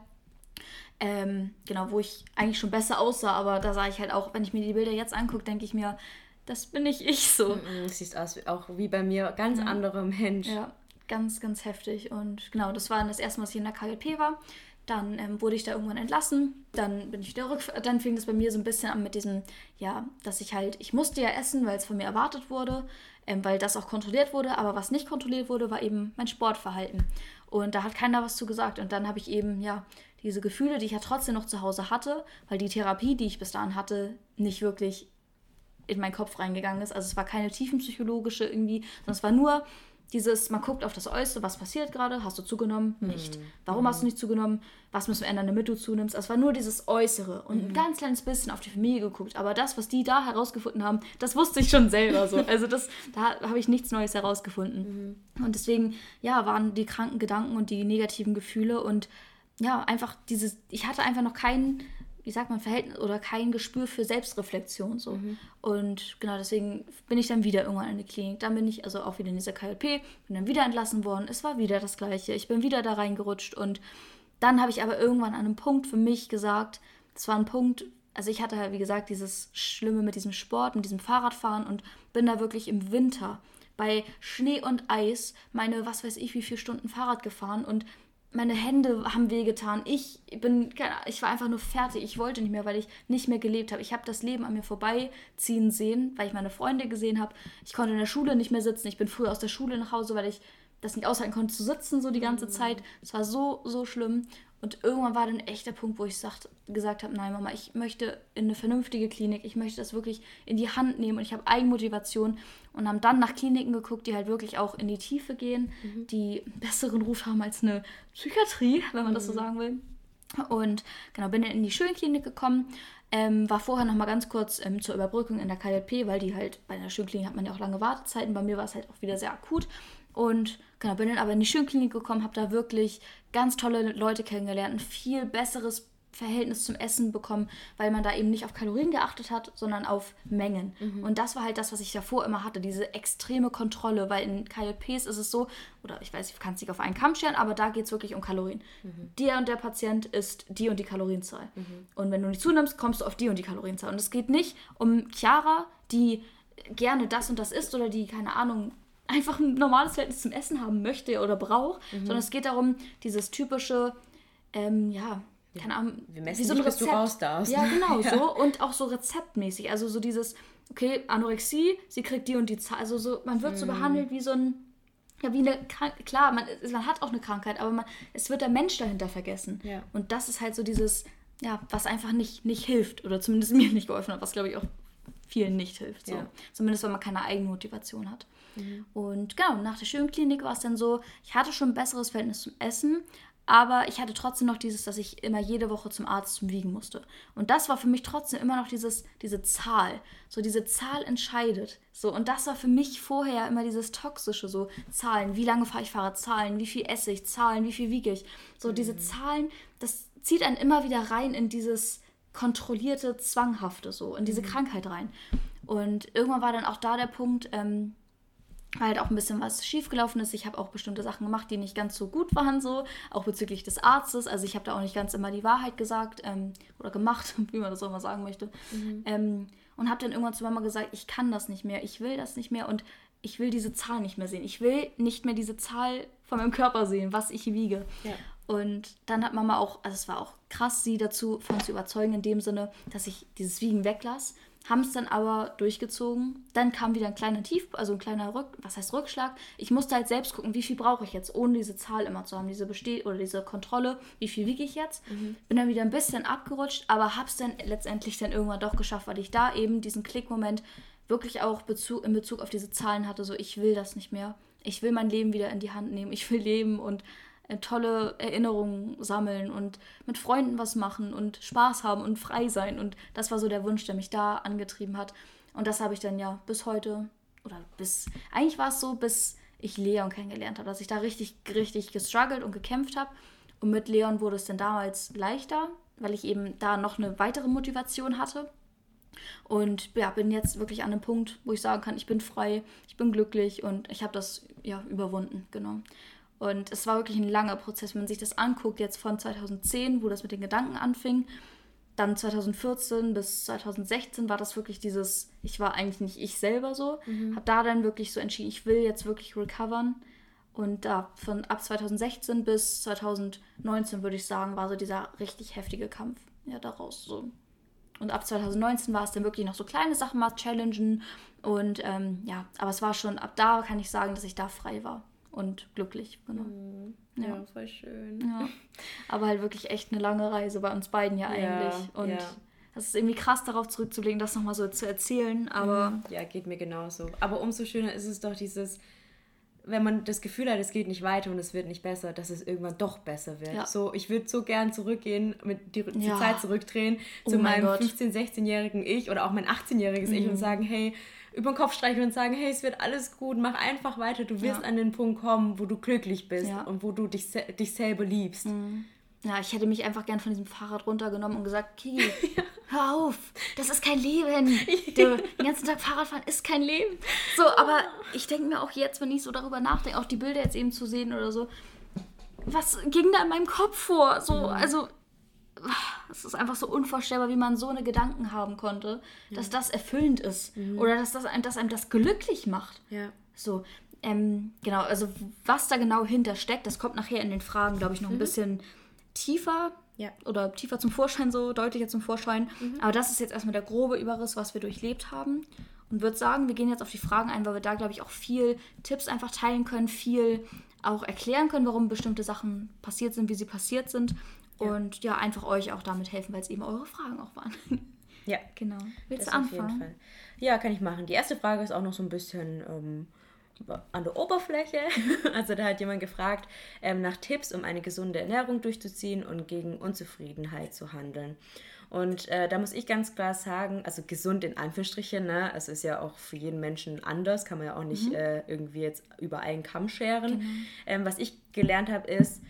Speaker 2: Ähm, genau, wo ich eigentlich schon besser aussah, aber da sah ich halt auch, wenn ich mir die Bilder jetzt angucke, denke ich mir, das bin nicht ich so.
Speaker 1: Du siehst aus auch wie bei mir, ganz ja. anderer Mensch.
Speaker 2: Ja, ganz, ganz heftig. Und genau, das war das erste Mal, dass ich in der KLP war. Dann ähm, wurde ich da irgendwann entlassen. Dann bin ich wieder rück. Dann fing das bei mir so ein bisschen an mit diesem, ja, dass ich halt, ich musste ja essen, weil es von mir erwartet wurde, ähm, weil das auch kontrolliert wurde. Aber was nicht kontrolliert wurde, war eben mein Sportverhalten. Und da hat keiner was zu gesagt. Und dann habe ich eben, ja, diese Gefühle, die ich ja trotzdem noch zu Hause hatte, weil die Therapie, die ich bis dahin hatte, nicht wirklich in meinen Kopf reingegangen ist. Also es war keine tiefenpsychologische irgendwie, sondern es war nur dieses, man guckt auf das Äußere, was passiert gerade, hast du zugenommen? Nicht. Mhm. Warum mhm. hast du nicht zugenommen? Was müssen wir ändern, damit du zunimmst? Es war nur dieses Äußere und mhm. ein ganz kleines bisschen auf die Familie geguckt. Aber das, was die da herausgefunden haben, das wusste ich schon selber so. Also das, da habe ich nichts Neues herausgefunden. Mhm. Und deswegen, ja, waren die kranken Gedanken und die negativen Gefühle und ja, einfach dieses, ich hatte einfach noch keinen wie sagt man, Verhältnis oder kein Gespür für Selbstreflexion so. Mhm. Und genau deswegen bin ich dann wieder irgendwann in die Klinik. Dann bin ich also auch wieder in dieser KLP, bin dann wieder entlassen worden. Es war wieder das Gleiche. Ich bin wieder da reingerutscht und dann habe ich aber irgendwann an einem Punkt für mich gesagt, das war ein Punkt, also ich hatte halt, wie gesagt, dieses Schlimme mit diesem Sport, mit diesem Fahrradfahren und bin da wirklich im Winter bei Schnee und Eis meine, was weiß ich, wie viele Stunden Fahrrad gefahren und meine Hände haben wehgetan. Ich bin, ich war einfach nur fertig. Ich wollte nicht mehr, weil ich nicht mehr gelebt habe. Ich habe das Leben an mir vorbeiziehen sehen, weil ich meine Freunde gesehen habe. Ich konnte in der Schule nicht mehr sitzen. Ich bin früher aus der Schule nach Hause, weil ich das nicht aushalten konnte zu sitzen so die ganze mhm. Zeit. Es war so, so schlimm. Und irgendwann war dann echt der Punkt, wo ich sagt, gesagt habe, nein Mama, ich möchte in eine vernünftige Klinik, ich möchte das wirklich in die Hand nehmen und ich habe Eigenmotivation und haben dann nach Kliniken geguckt, die halt wirklich auch in die Tiefe gehen, mhm. die besseren Ruf haben als eine Psychiatrie, wenn man mhm. das so mhm. sagen will. Und genau, bin dann in die Schönklinik gekommen, ähm, war vorher noch mal ganz kurz ähm, zur Überbrückung in der KLP, weil die halt bei einer Schönklinik hat man ja auch lange Wartezeiten. Bei mir war es halt auch wieder sehr akut. Und genau, bin dann aber in die Schönklinik gekommen, habe da wirklich ganz tolle Leute kennengelernt, ein viel besseres Verhältnis zum Essen bekommen, weil man da eben nicht auf Kalorien geachtet hat, sondern auf Mengen. Mhm. Und das war halt das, was ich davor immer hatte, diese extreme Kontrolle, weil in KLPs ist es so, oder ich weiß, ich kann es nicht auf einen Kamm scheren, aber da geht es wirklich um Kalorien. Mhm. Der und der Patient ist die und die Kalorienzahl. Mhm. Und wenn du nicht zunimmst, kommst du auf die und die Kalorienzahl. Und es geht nicht um Chiara, die gerne das und das isst oder die, keine Ahnung, einfach ein normales Verhältnis zum Essen haben möchte oder braucht, mhm. sondern es geht darum, dieses typische, ähm, ja, keine Ahnung,
Speaker 1: wir messen wie so ein Rezept. Bis du raus darfst.
Speaker 2: Ja, genau, ja. so und auch so rezeptmäßig, also so dieses, okay, Anorexie, sie kriegt die und die Zahl, also so, man wird mhm. so behandelt wie so ein, ja, wie eine, klar, man, man hat auch eine Krankheit, aber man, es wird der Mensch dahinter vergessen. Ja. Und das ist halt so dieses, ja, was einfach nicht, nicht hilft oder zumindest mir nicht geholfen hat, was glaube ich auch vielen nicht hilft. So. Ja. Zumindest, wenn man keine Eigenmotivation hat. Mhm. Und genau, nach der Schönklinik war es dann so, ich hatte schon ein besseres Verhältnis zum Essen, aber ich hatte trotzdem noch dieses, dass ich immer jede Woche zum Arzt zum Wiegen musste. Und das war für mich trotzdem immer noch dieses, diese Zahl. So, diese Zahl entscheidet. So, und das war für mich vorher immer dieses Toxische, so Zahlen, wie lange fahre ich Fahrrad, Zahlen, wie viel esse ich, Zahlen, wie viel wiege ich. So, mhm. diese Zahlen, das zieht einen immer wieder rein in dieses kontrollierte, zwanghafte, so, in diese mhm. Krankheit rein. Und irgendwann war dann auch da der Punkt, ähm, weil halt auch ein bisschen was schiefgelaufen ist. Ich habe auch bestimmte Sachen gemacht, die nicht ganz so gut waren, so auch bezüglich des Arztes. Also ich habe da auch nicht ganz immer die Wahrheit gesagt ähm, oder gemacht, wie man das auch mal sagen möchte. Mhm. Ähm, und habe dann irgendwann zu Mama gesagt, ich kann das nicht mehr, ich will das nicht mehr und ich will diese Zahl nicht mehr sehen. Ich will nicht mehr diese Zahl von meinem Körper sehen, was ich wiege. Ja. Und dann hat Mama auch, also es war auch krass, sie dazu von zu überzeugen, in dem Sinne, dass ich dieses Wiegen weglasse haben es dann aber durchgezogen. Dann kam wieder ein kleiner Tief, also ein kleiner Rück, was heißt Rückschlag. Ich musste halt selbst gucken, wie viel brauche ich jetzt, ohne diese Zahl immer zu haben, diese Beste oder diese Kontrolle, wie viel wiege ich jetzt. Mhm. Bin dann wieder ein bisschen abgerutscht, aber habe es dann letztendlich dann irgendwann doch geschafft, weil ich da eben diesen Klickmoment wirklich auch Bezug, in Bezug auf diese Zahlen hatte, so ich will das nicht mehr. Ich will mein Leben wieder in die Hand nehmen. Ich will leben und äh, tolle Erinnerungen sammeln und mit Freunden was machen und Spaß haben und frei sein. Und das war so der Wunsch, der mich da angetrieben hat. Und das habe ich dann ja bis heute, oder bis, eigentlich war es so, bis ich Leon kennengelernt habe, dass ich da richtig, richtig gestruggelt und gekämpft habe. Und mit Leon wurde es dann damals leichter, weil ich eben da noch eine weitere Motivation hatte. Und ja, bin jetzt wirklich an einem Punkt, wo ich sagen kann, ich bin frei, ich bin glücklich und ich habe das ja überwunden, genau. Und es war wirklich ein langer Prozess, wenn man sich das anguckt, jetzt von 2010, wo das mit den Gedanken anfing, dann 2014 bis 2016 war das wirklich dieses, ich war eigentlich nicht ich selber so, mhm. habe da dann wirklich so entschieden, ich will jetzt wirklich recovern. Und da von ab 2016 bis 2019 würde ich sagen, war so dieser richtig heftige Kampf ja daraus so. Und ab 2019 war es dann wirklich noch so kleine Sachen mal challengen und ähm, ja, aber es war schon ab da kann ich sagen, dass ich da frei war und glücklich. Genau. Mhm.
Speaker 1: Ja. ja, voll schön.
Speaker 2: Ja. Aber halt wirklich echt eine lange Reise bei uns beiden ja eigentlich. Ja, und ja. das ist irgendwie krass, darauf zurückzulegen, das nochmal so zu erzählen. Aber mhm.
Speaker 1: ja, geht mir genauso. Aber umso schöner ist es doch dieses, wenn man das Gefühl hat, es geht nicht weiter und es wird nicht besser, dass es irgendwann doch besser wird. Ja. So, ich würde so gern zurückgehen, mit die, die ja. Zeit zurückdrehen oh zu meinem 15-, 16-jährigen Ich oder auch mein 18-jähriges mhm. Ich und mhm. sagen, hey, über den Kopf streicheln und sagen, hey, es wird alles gut, mach einfach weiter. Du wirst ja. an den Punkt kommen, wo du glücklich bist und wo du dich, dich selber liebst.
Speaker 2: Mhm. Ja, ich hätte mich einfach gern von diesem Fahrrad runtergenommen und gesagt, Kiki, ja. hör auf, das ist kein Leben. Du, den ganzen Tag Fahrradfahren ist kein Leben. So, aber ich denke mir auch jetzt, wenn ich so darüber nachdenke, auch die Bilder jetzt eben zu sehen oder so, was ging da in meinem Kopf vor? So, mhm. also es ist einfach so unvorstellbar, wie man so eine Gedanken haben konnte, dass das erfüllend ist mhm. oder dass, das, dass einem das glücklich macht. Ja. So, ähm, genau, also was da genau hintersteckt, das kommt nachher in den Fragen, glaube ich, noch mhm. ein bisschen tiefer ja. oder tiefer zum Vorschein, so deutlicher zum Vorschein. Mhm. Aber das ist jetzt erstmal der grobe Überriss, was wir durchlebt haben. Und würde sagen, wir gehen jetzt auf die Fragen ein, weil wir da, glaube ich, auch viel Tipps einfach teilen können, viel auch erklären können, warum bestimmte Sachen passiert sind, wie sie passiert sind. Und ja, einfach euch auch damit helfen, weil es eben eure Fragen auch waren.
Speaker 1: Ja,
Speaker 2: genau.
Speaker 1: Willst du anfangen? Ja, kann ich machen. Die erste Frage ist auch noch so ein bisschen ähm, an der Oberfläche. Also da hat jemand gefragt ähm, nach Tipps, um eine gesunde Ernährung durchzuziehen und gegen Unzufriedenheit zu handeln. Und äh, da muss ich ganz klar sagen, also gesund in Anführungsstrichen, ne? also ist ja auch für jeden Menschen anders, kann man ja auch nicht mhm. äh, irgendwie jetzt über einen Kamm scheren. Genau. Ähm, was ich gelernt habe, ist,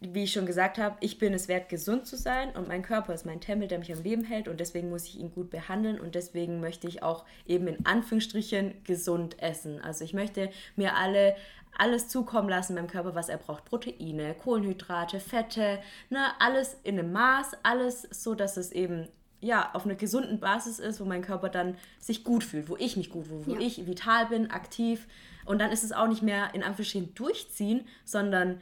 Speaker 1: wie ich schon gesagt habe, ich bin es wert, gesund zu sein und mein Körper ist mein Tempel, der mich am Leben hält und deswegen muss ich ihn gut behandeln und deswegen möchte ich auch eben in Anführungsstrichen gesund essen. Also ich möchte mir alle alles zukommen lassen meinem Körper, was er braucht. Proteine, Kohlenhydrate, Fette, ne, alles in einem Maß, alles so, dass es eben ja, auf einer gesunden Basis ist, wo mein Körper dann sich gut fühlt, wo ich mich gut fühle, wo ja. ich vital bin, aktiv. Und dann ist es auch nicht mehr in Anführungsstrichen durchziehen, sondern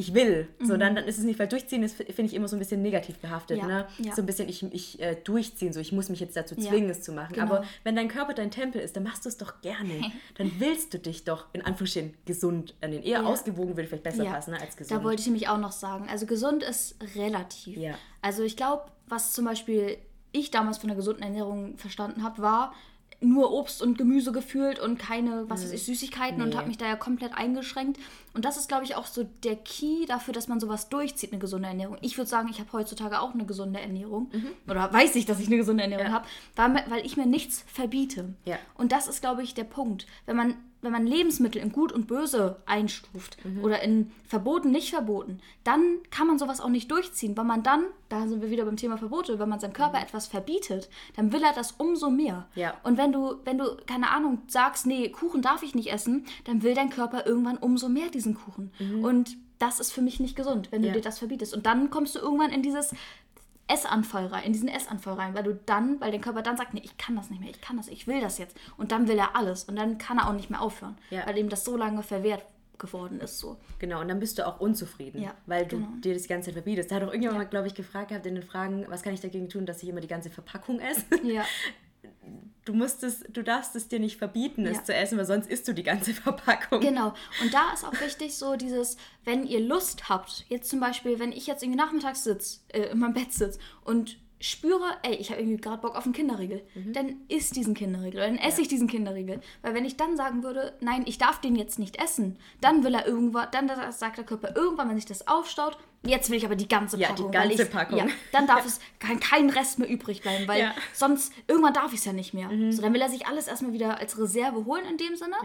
Speaker 1: ich will. So, mhm. dann, dann ist es nicht, weil durchziehen ist, finde ich, immer so ein bisschen negativ behaftet. Ja, ne? Ja. So ein bisschen, ich, ich äh, durchziehen, so ich muss mich jetzt dazu zwingen, ja, es zu machen. Genau. Aber wenn dein Körper dein Tempel ist, dann machst du es doch gerne. dann willst du dich doch in Anführungsstrichen gesund ernähren. Eher ausgewogen würde vielleicht besser passen ne, als gesund.
Speaker 2: Da wollte ich nämlich auch noch sagen. Also gesund ist relativ. Also ich glaube, was zum Beispiel ich damals von einer gesunden Ernährung verstanden habe, war, nur Obst und Gemüse gefühlt und keine, was weiß ich, mhm. Süßigkeiten nee. und habe mich da ja komplett eingeschränkt. Und das ist, glaube ich, auch so der Key dafür, dass man sowas durchzieht, eine gesunde Ernährung. Ich würde sagen, ich habe heutzutage auch eine gesunde Ernährung. Mhm. Oder weiß ich, dass ich eine gesunde Ernährung ja. habe, weil, weil ich mir nichts verbiete. Ja. Und das ist, glaube ich, der Punkt. Wenn man wenn man Lebensmittel in gut und böse einstuft mhm. oder in verboten, nicht verboten, dann kann man sowas auch nicht durchziehen, weil man dann, da sind wir wieder beim Thema Verbote, wenn man seinem Körper mhm. etwas verbietet, dann will er das umso mehr. Ja. Und wenn du, wenn du, keine Ahnung, sagst, nee, Kuchen darf ich nicht essen, dann will dein Körper irgendwann umso mehr diesen Kuchen. Mhm. Und das ist für mich nicht gesund, wenn du ja. dir das verbietest. Und dann kommst du irgendwann in dieses Essanfall rein, in diesen Essanfall rein, weil du dann, weil dein Körper dann sagt, nee, ich kann das nicht mehr, ich kann das, ich will das jetzt. Und dann will er alles und dann kann er auch nicht mehr aufhören, ja. weil ihm das so lange verwehrt geworden ist. So.
Speaker 1: Genau, und dann bist du auch unzufrieden, ja, weil du genau. dir das ganze Zeit verbietest. Da hat auch irgendjemand ja. mal, glaube ich, gefragt gehabt in den Fragen, was kann ich dagegen tun, dass ich immer die ganze Verpackung esse? Ja. du musst es, du darfst es dir nicht verbieten, es ja. zu essen, weil sonst isst du die ganze Verpackung.
Speaker 2: Genau. Und da ist auch wichtig so dieses, wenn ihr Lust habt, jetzt zum Beispiel, wenn ich jetzt irgendwie nachmittags sitze, äh, in meinem Bett sitze und spüre, ey, ich habe irgendwie gerade Bock auf einen Kinderriegel, mhm. dann isst diesen Kinderriegel oder dann esse ja. ich diesen Kinderriegel. Weil wenn ich dann sagen würde, nein, ich darf den jetzt nicht essen, dann will er irgendwann, dann sagt der Körper irgendwann, wenn sich das aufstaut, jetzt will ich aber die ganze Packung. Ja, die ganze Packung. Ja, dann darf es kein, kein Rest mehr übrig bleiben, weil ja. sonst, irgendwann darf ich es ja nicht mehr. Mhm. So, dann will er sich alles erstmal wieder als Reserve holen in dem Sinne,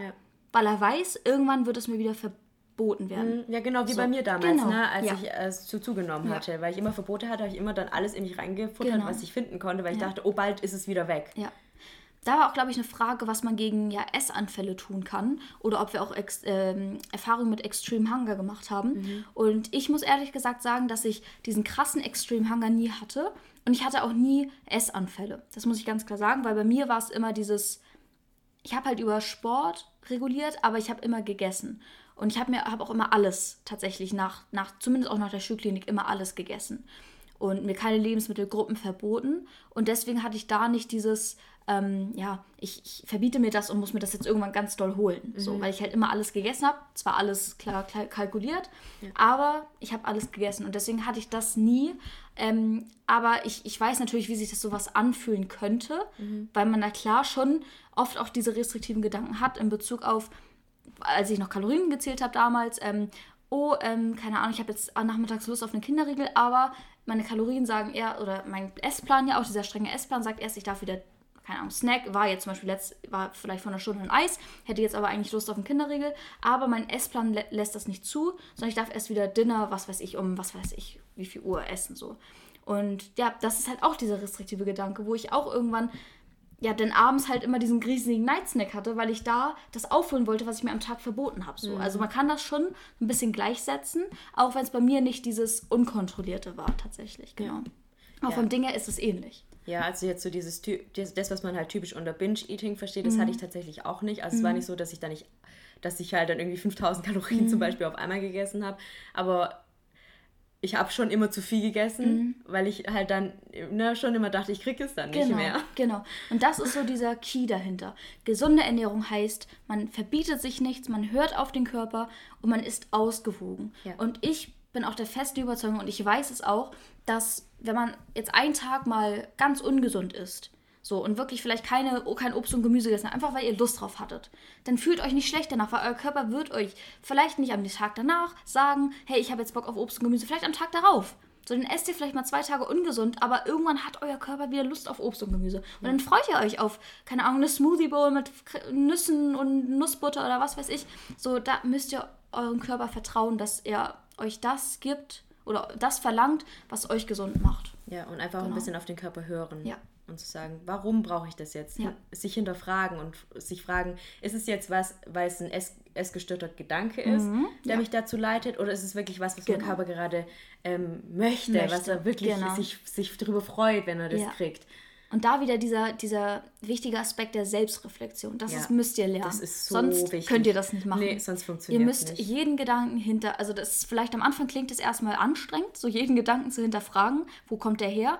Speaker 2: weil er weiß, irgendwann wird es mir wieder verboten verboten werden.
Speaker 1: Mhm. Ja, genau, wie so. bei mir damals, genau. ne, als ja. ich es zu zugenommen ja. hatte. Weil ich immer Verbote hatte, habe ich immer dann alles in mich reingefuttert, genau. was ich finden konnte, weil ich dachte, oh, bald ist es wieder weg.
Speaker 2: Ja. Da war auch, glaube ich, eine Frage, was man gegen ja, Essanfälle tun kann oder ob wir auch Ex ähm, Erfahrungen mit Extreme Hunger gemacht haben. Mhm. Und ich muss ehrlich gesagt sagen, dass ich diesen krassen Extreme Hunger nie hatte. Und ich hatte auch nie Essanfälle. Das muss ich ganz klar sagen, weil bei mir war es immer dieses, ich habe halt über Sport reguliert, aber ich habe immer gegessen. Und ich habe mir hab auch immer alles tatsächlich nach, nach, zumindest auch nach der Schulklinik, immer alles gegessen. Und mir keine Lebensmittelgruppen verboten. Und deswegen hatte ich da nicht dieses, ähm, ja, ich, ich, verbiete mir das und muss mir das jetzt irgendwann ganz doll holen. Mhm. So, weil ich halt immer alles gegessen habe. Zwar alles klar, klar kalkuliert, ja. aber ich habe alles gegessen. Und deswegen hatte ich das nie. Ähm, aber ich, ich weiß natürlich, wie sich das sowas anfühlen könnte, mhm. weil man da klar schon oft auch diese restriktiven Gedanken hat in Bezug auf, als ich noch Kalorien gezählt habe damals, ähm, oh, ähm, keine Ahnung, ich habe jetzt nachmittags Lust auf eine Kinderriegel, aber meine Kalorien sagen eher, oder mein Essplan ja auch, dieser strenge Essplan sagt erst, ich darf wieder, keine Ahnung, Snack, war jetzt zum Beispiel letzt, war vielleicht vor einer Stunde ein Eis, hätte jetzt aber eigentlich Lust auf einen Kinderriegel, aber mein Essplan lä lässt das nicht zu, sondern ich darf erst wieder Dinner, was weiß ich, um was weiß ich, wie viel Uhr essen so. Und ja, das ist halt auch dieser restriktive Gedanke, wo ich auch irgendwann ja, dann abends halt immer diesen riesigen Nightsnack hatte, weil ich da das aufholen wollte, was ich mir am Tag verboten habe. So. Mhm. Also man kann das schon ein bisschen gleichsetzen, auch wenn es bei mir nicht dieses Unkontrollierte war tatsächlich, genau. Aber ja. vom Ding her ist es ähnlich.
Speaker 1: Ja, also jetzt so dieses, das, was man halt typisch unter Binge-Eating versteht, das mhm. hatte ich tatsächlich auch nicht. Also mhm. es war mhm. nicht so, dass ich da nicht, dass ich halt dann irgendwie 5000 Kalorien zum mhm. Beispiel auf einmal gegessen habe. Aber ich habe schon immer zu viel gegessen, mhm. weil ich halt dann ne, schon immer dachte, ich kriege es dann nicht
Speaker 2: genau,
Speaker 1: mehr.
Speaker 2: Genau. Und das ist so dieser Key dahinter. Gesunde Ernährung heißt, man verbietet sich nichts, man hört auf den Körper und man ist ausgewogen. Ja. Und ich bin auch der festen Überzeugung und ich weiß es auch, dass wenn man jetzt einen Tag mal ganz ungesund ist, so, und wirklich vielleicht keine, kein Obst und Gemüse gegessen, einfach weil ihr Lust drauf hattet. Dann fühlt euch nicht schlecht danach, weil euer Körper wird euch vielleicht nicht am Tag danach sagen, hey, ich habe jetzt Bock auf Obst und Gemüse, vielleicht am Tag darauf. So, dann esst ihr vielleicht mal zwei Tage ungesund, aber irgendwann hat euer Körper wieder Lust auf Obst und Gemüse. Und dann freut ihr euch auf, keine Ahnung, eine Smoothie Bowl mit Nüssen und Nussbutter oder was weiß ich. So, da müsst ihr eurem Körper vertrauen, dass er euch das gibt oder das verlangt, was euch gesund macht.
Speaker 1: Ja, und einfach genau. ein bisschen auf den Körper hören. Ja und zu sagen, warum brauche ich das jetzt? Ja. Sich hinterfragen und sich fragen, ist es jetzt was, weil es ein ess essgestörter Gedanke ist, mhm, der ja. mich dazu leitet, oder ist es wirklich was, was genau. mein Körper gerade ähm, möchte, möchte, was er wirklich genau. sich, sich darüber freut, wenn er das ja. kriegt?
Speaker 2: Und da wieder dieser, dieser wichtige Aspekt der Selbstreflexion. Das ist, müsst ihr lernen. Das ist so sonst wichtig. könnt ihr das nicht machen. Nee, sonst funktioniert Ihr müsst nicht. jeden Gedanken hinter, also das ist vielleicht am Anfang klingt es erstmal anstrengend, so jeden Gedanken zu hinterfragen, wo kommt der her?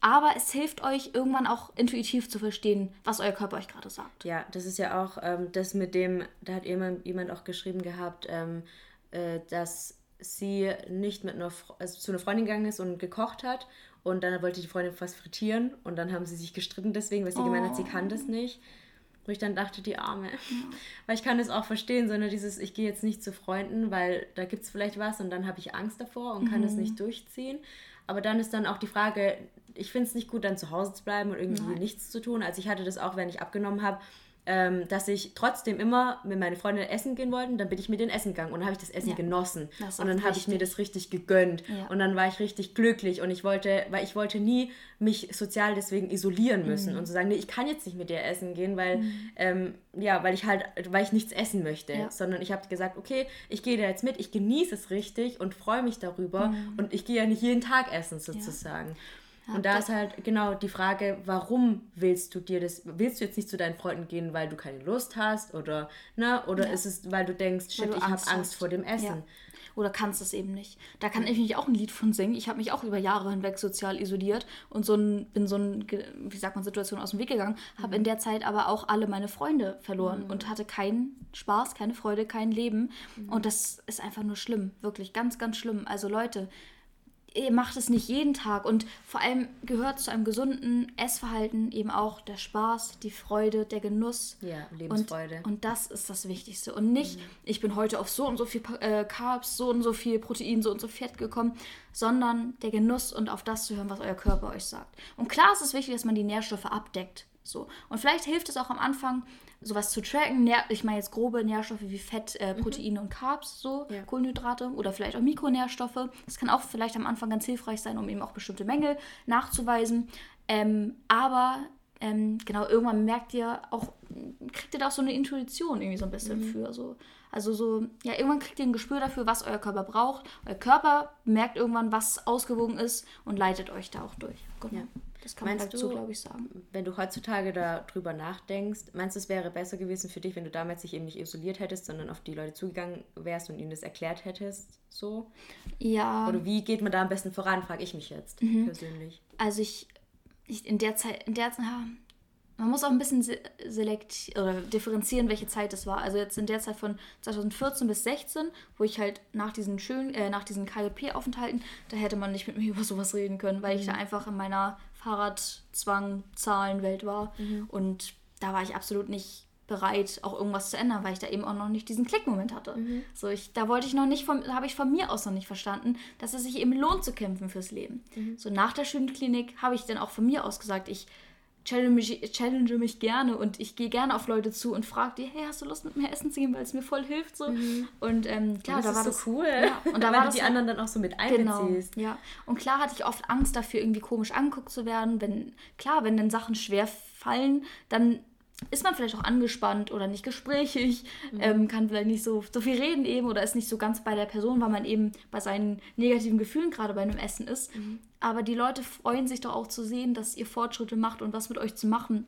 Speaker 2: Aber es hilft euch irgendwann auch intuitiv zu verstehen, was euer Körper euch gerade sagt.
Speaker 1: Ja, das ist ja auch ähm, das mit dem, da hat jemand, jemand auch geschrieben gehabt, ähm, äh, dass sie nicht mit einer, also zu einer Freundin gegangen ist und gekocht hat und dann wollte die Freundin fast frittieren und dann haben sie sich gestritten deswegen, weil sie oh. gemeint hat, sie kann das nicht. Wo ich dann dachte, die Arme. Ja. Weil ich kann das auch verstehen, sondern dieses, ich gehe jetzt nicht zu Freunden, weil da gibt es vielleicht was und dann habe ich Angst davor und kann mhm. das nicht durchziehen. Aber dann ist dann auch die Frage, ich finde es nicht gut, dann zu Hause zu bleiben und irgendwie Nein. nichts zu tun. Also ich hatte das auch, wenn ich abgenommen habe, ähm, dass ich trotzdem immer mit meinen Freundinnen essen gehen wollten, dann bin ich mit denen essen gegangen und habe ich das Essen ja. genossen das und dann habe ich mir das richtig gegönnt ja. und dann war ich richtig glücklich und ich wollte, weil ich wollte nie mich sozial deswegen isolieren müssen mhm. und zu so sagen, nee, ich kann jetzt nicht mit dir essen gehen, weil mhm. ähm, ja, weil ich halt, weil ich nichts essen möchte, ja. sondern ich habe gesagt, okay, ich gehe da jetzt mit, ich genieße es richtig und freue mich darüber mhm. und ich gehe ja nicht jeden Tag essen sozusagen. Ja, und da ist halt genau die Frage, warum willst du dir das, willst du jetzt nicht zu deinen Freunden gehen, weil du keine Lust hast oder, ne, oder ja. ist es, weil du denkst, shit, ich habe Angst vor dem Essen. Ja
Speaker 2: oder kannst es eben nicht. Da kann ich mich auch ein Lied von singen. Ich habe mich auch über Jahre hinweg sozial isoliert und so ein, bin so ein, wie sagt man, Situation aus dem Weg gegangen, habe in der Zeit aber auch alle meine Freunde verloren mhm. und hatte keinen Spaß, keine Freude, kein Leben. Mhm. Und das ist einfach nur schlimm, wirklich ganz, ganz schlimm. Also Leute, macht es nicht jeden Tag und vor allem gehört zu einem gesunden Essverhalten eben auch der Spaß, die Freude, der Genuss. Ja, Lebensfreude. Und, und das ist das Wichtigste. Und nicht, mhm. ich bin heute auf so und so viel äh, Carbs, so und so viel Protein, so und so Fett gekommen, sondern der Genuss und auf das zu hören, was euer Körper euch sagt. Und klar ist es wichtig, dass man die Nährstoffe abdeckt. So. Und vielleicht hilft es auch am Anfang, sowas zu tracken. Ich meine jetzt grobe Nährstoffe wie Fett, äh, mhm. Proteine mhm. und Carbs, so ja. Kohlenhydrate oder vielleicht auch Mikronährstoffe. Das kann auch vielleicht am Anfang ganz hilfreich sein, um eben auch bestimmte Mängel nachzuweisen. Ähm, aber ähm, genau, irgendwann merkt ihr auch, kriegt ihr da auch so eine Intuition irgendwie so ein bisschen mhm. für. So. Also so, ja, irgendwann kriegt ihr ein Gespür dafür, was euer Körper braucht. Euer Körper merkt irgendwann, was ausgewogen ist und leitet euch da auch durch. Genau. Ja.
Speaker 1: Das kann meinst man dazu, glaube ich, sagen. Wenn du heutzutage darüber nachdenkst, meinst du, es wäre besser gewesen für dich, wenn du damals dich eben nicht isoliert hättest, sondern auf die Leute zugegangen wärst und ihnen das erklärt hättest? So? Ja. Oder wie geht man da am besten voran, frage ich mich jetzt mhm. persönlich.
Speaker 2: Also ich, ich in der Zeit, in der Zeit, man muss auch ein bisschen selekt oder differenzieren, welche Zeit es war. Also jetzt in der Zeit von 2014 bis 16, wo ich halt nach diesen schönen, äh, nach diesen KLP-Aufenthalten, da hätte man nicht mit mir über sowas reden können, weil mhm. ich da einfach in meiner Fahrradzwang, Zahlenwelt war. Mhm. Und da war ich absolut nicht bereit, auch irgendwas zu ändern, weil ich da eben auch noch nicht diesen Klickmoment hatte. Mhm. So, ich, da wollte ich noch nicht, habe ich von mir aus noch nicht verstanden, dass es sich eben lohnt zu kämpfen fürs Leben. Mhm. So nach der Schulklinik habe ich dann auch von mir aus gesagt, ich challenge mich, challenge mich gerne und ich gehe gerne auf Leute zu und frage die, hey, hast du Lust mit mir essen zu gehen, weil es mir voll hilft so. Mhm. Und ähm, klar, da war das so cool. Ja, und da weil war du die anderen dann auch so mit genau, einbeziehst. Genau, ja. Und klar hatte ich oft Angst dafür, irgendwie komisch angeguckt zu werden. Wenn klar, wenn dann Sachen schwer fallen, dann ist man vielleicht auch angespannt oder nicht gesprächig, mhm. ähm, kann vielleicht nicht so, so viel reden eben oder ist nicht so ganz bei der Person, weil man eben bei seinen negativen Gefühlen gerade bei einem Essen ist. Mhm. Aber die Leute freuen sich doch auch zu sehen, dass ihr Fortschritte macht und was mit euch zu machen.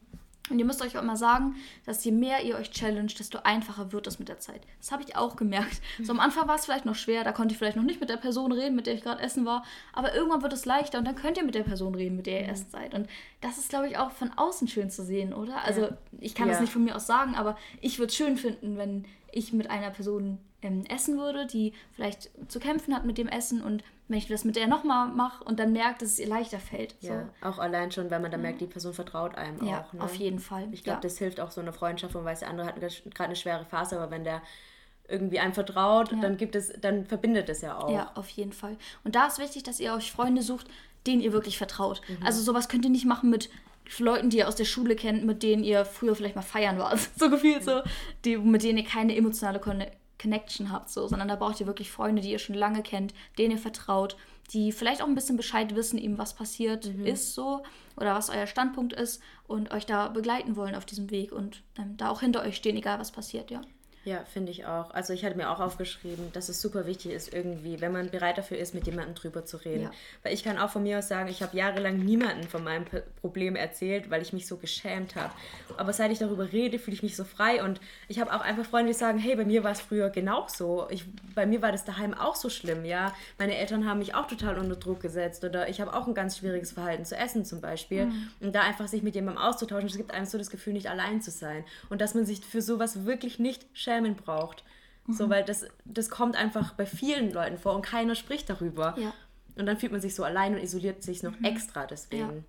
Speaker 2: Und ihr müsst euch auch immer sagen, dass je mehr ihr euch challenge, desto einfacher wird es mit der Zeit. Das habe ich auch gemerkt. So am Anfang war es vielleicht noch schwer, da konnte ich vielleicht noch nicht mit der Person reden, mit der ich gerade essen war. Aber irgendwann wird es leichter und dann könnt ihr mit der Person reden, mit der ihr mhm. essen seid. Und das ist, glaube ich, auch von außen schön zu sehen, oder? Also ja. ich kann ja. das nicht von mir aus sagen, aber ich würde es schön finden, wenn ich mit einer Person ähm, essen würde, die vielleicht zu kämpfen hat mit dem Essen und wenn ich das mit der nochmal mache und dann merkt, dass es ihr leichter fällt.
Speaker 1: Ja, so. auch allein schon, weil man dann merkt, die Person vertraut einem
Speaker 2: ja, auch. Ne? auf jeden Fall.
Speaker 1: Ich glaube, ja. das hilft auch so eine Freundschaft, und weiß, der andere hat gerade eine schwere Phase, aber wenn der irgendwie einem vertraut, ja. dann gibt es, dann verbindet es ja auch.
Speaker 2: Ja, auf jeden Fall. Und da ist wichtig, dass ihr euch Freunde sucht, denen ihr wirklich vertraut. Mhm. Also sowas könnt ihr nicht machen mit Leuten, die ihr aus der Schule kennt, mit denen ihr früher vielleicht mal feiern wart. so gefühlt so, die, mit denen ihr keine emotionale Connection habt, so, sondern da braucht ihr wirklich Freunde, die ihr schon lange kennt, denen ihr vertraut, die vielleicht auch ein bisschen Bescheid wissen, eben was passiert mhm. ist so oder was euer Standpunkt ist und euch da begleiten wollen auf diesem Weg und ähm, da auch hinter euch stehen, egal was passiert, ja.
Speaker 1: Ja, finde ich auch. Also ich hatte mir auch aufgeschrieben, dass es super wichtig ist irgendwie, wenn man bereit dafür ist, mit jemandem drüber zu reden. Ja. Weil ich kann auch von mir aus sagen, ich habe jahrelang niemanden von meinem Problem erzählt, weil ich mich so geschämt habe. Aber seit ich darüber rede, fühle ich mich so frei und ich habe auch einfach Freunde, die sagen, hey, bei mir war es früher genauso. Ich, bei mir war das daheim auch so schlimm, ja. Meine Eltern haben mich auch total unter Druck gesetzt oder ich habe auch ein ganz schwieriges Verhalten zu essen zum Beispiel. Mhm. Und da einfach sich mit jemandem auszutauschen, es gibt einem so das Gefühl, nicht allein zu sein. Und dass man sich für sowas wirklich nicht schämt schämen braucht. Mhm. So, weil das, das kommt einfach bei vielen Leuten vor und keiner spricht darüber. Ja. Und dann fühlt man sich so allein und isoliert sich noch mhm. extra deswegen. Ja.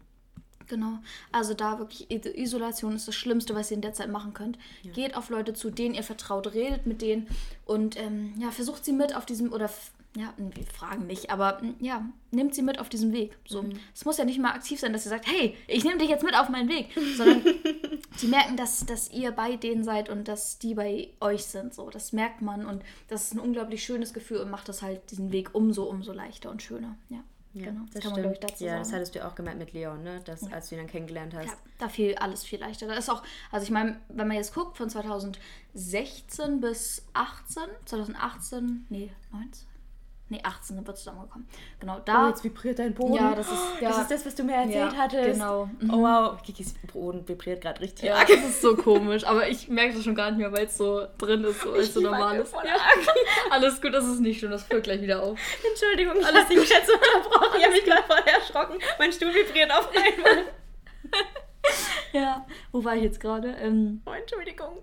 Speaker 2: Genau. Also da wirklich, Isolation ist das Schlimmste, was ihr in der Zeit machen könnt. Ja. Geht auf Leute zu, denen ihr vertraut, redet mit denen und ähm, ja, versucht sie mit auf diesem, oder ja, wir fragen nicht, aber ja, nimmt sie mit auf diesem Weg. So, mhm. es muss ja nicht mal aktiv sein, dass ihr sagt, hey, ich nehme dich jetzt mit auf meinen Weg, sondern sie merken, dass, dass ihr bei denen seid und dass die bei euch sind. So, das merkt man und das ist ein unglaublich schönes Gefühl und macht das halt diesen Weg umso, umso leichter und schöner. Ja.
Speaker 1: Ja, genau, das, kann man, ich, dazu ja, sagen. das hattest du auch gemeint mit Leon, ne? Das, ja. als du ihn dann kennengelernt hast. Ja,
Speaker 2: da fiel alles viel leichter. Da ist auch, also ich meine, wenn man jetzt guckt, von 2016 bis 18, 2018, nee, 19, Nee, 18 sind wir zusammengekommen. Genau,
Speaker 1: Oh,
Speaker 2: da.
Speaker 1: jetzt vibriert dein Boden.
Speaker 2: Ja, das ist- ja.
Speaker 1: das ist das, was du mir erzählt
Speaker 2: Ja,
Speaker 1: hattest.
Speaker 2: genau.
Speaker 1: Oh wow, Kikis Boden vibriert gerade richtig
Speaker 2: ja,
Speaker 1: arg.
Speaker 2: das ist so komisch, aber ich merke das schon gar nicht mehr, weil es so drin ist, so als so normal ist. Ja. Alles gut, das ist nicht schlimm, das führt gleich wieder auf.
Speaker 1: Entschuldigung, ich habe dich jetzt unterbrochen. Ich habe mich gerade voll erschrocken. Mein Stuhl vibriert auf einmal.
Speaker 2: Ja, wo war ich jetzt gerade? Ähm,
Speaker 1: Oh, Entschuldigung.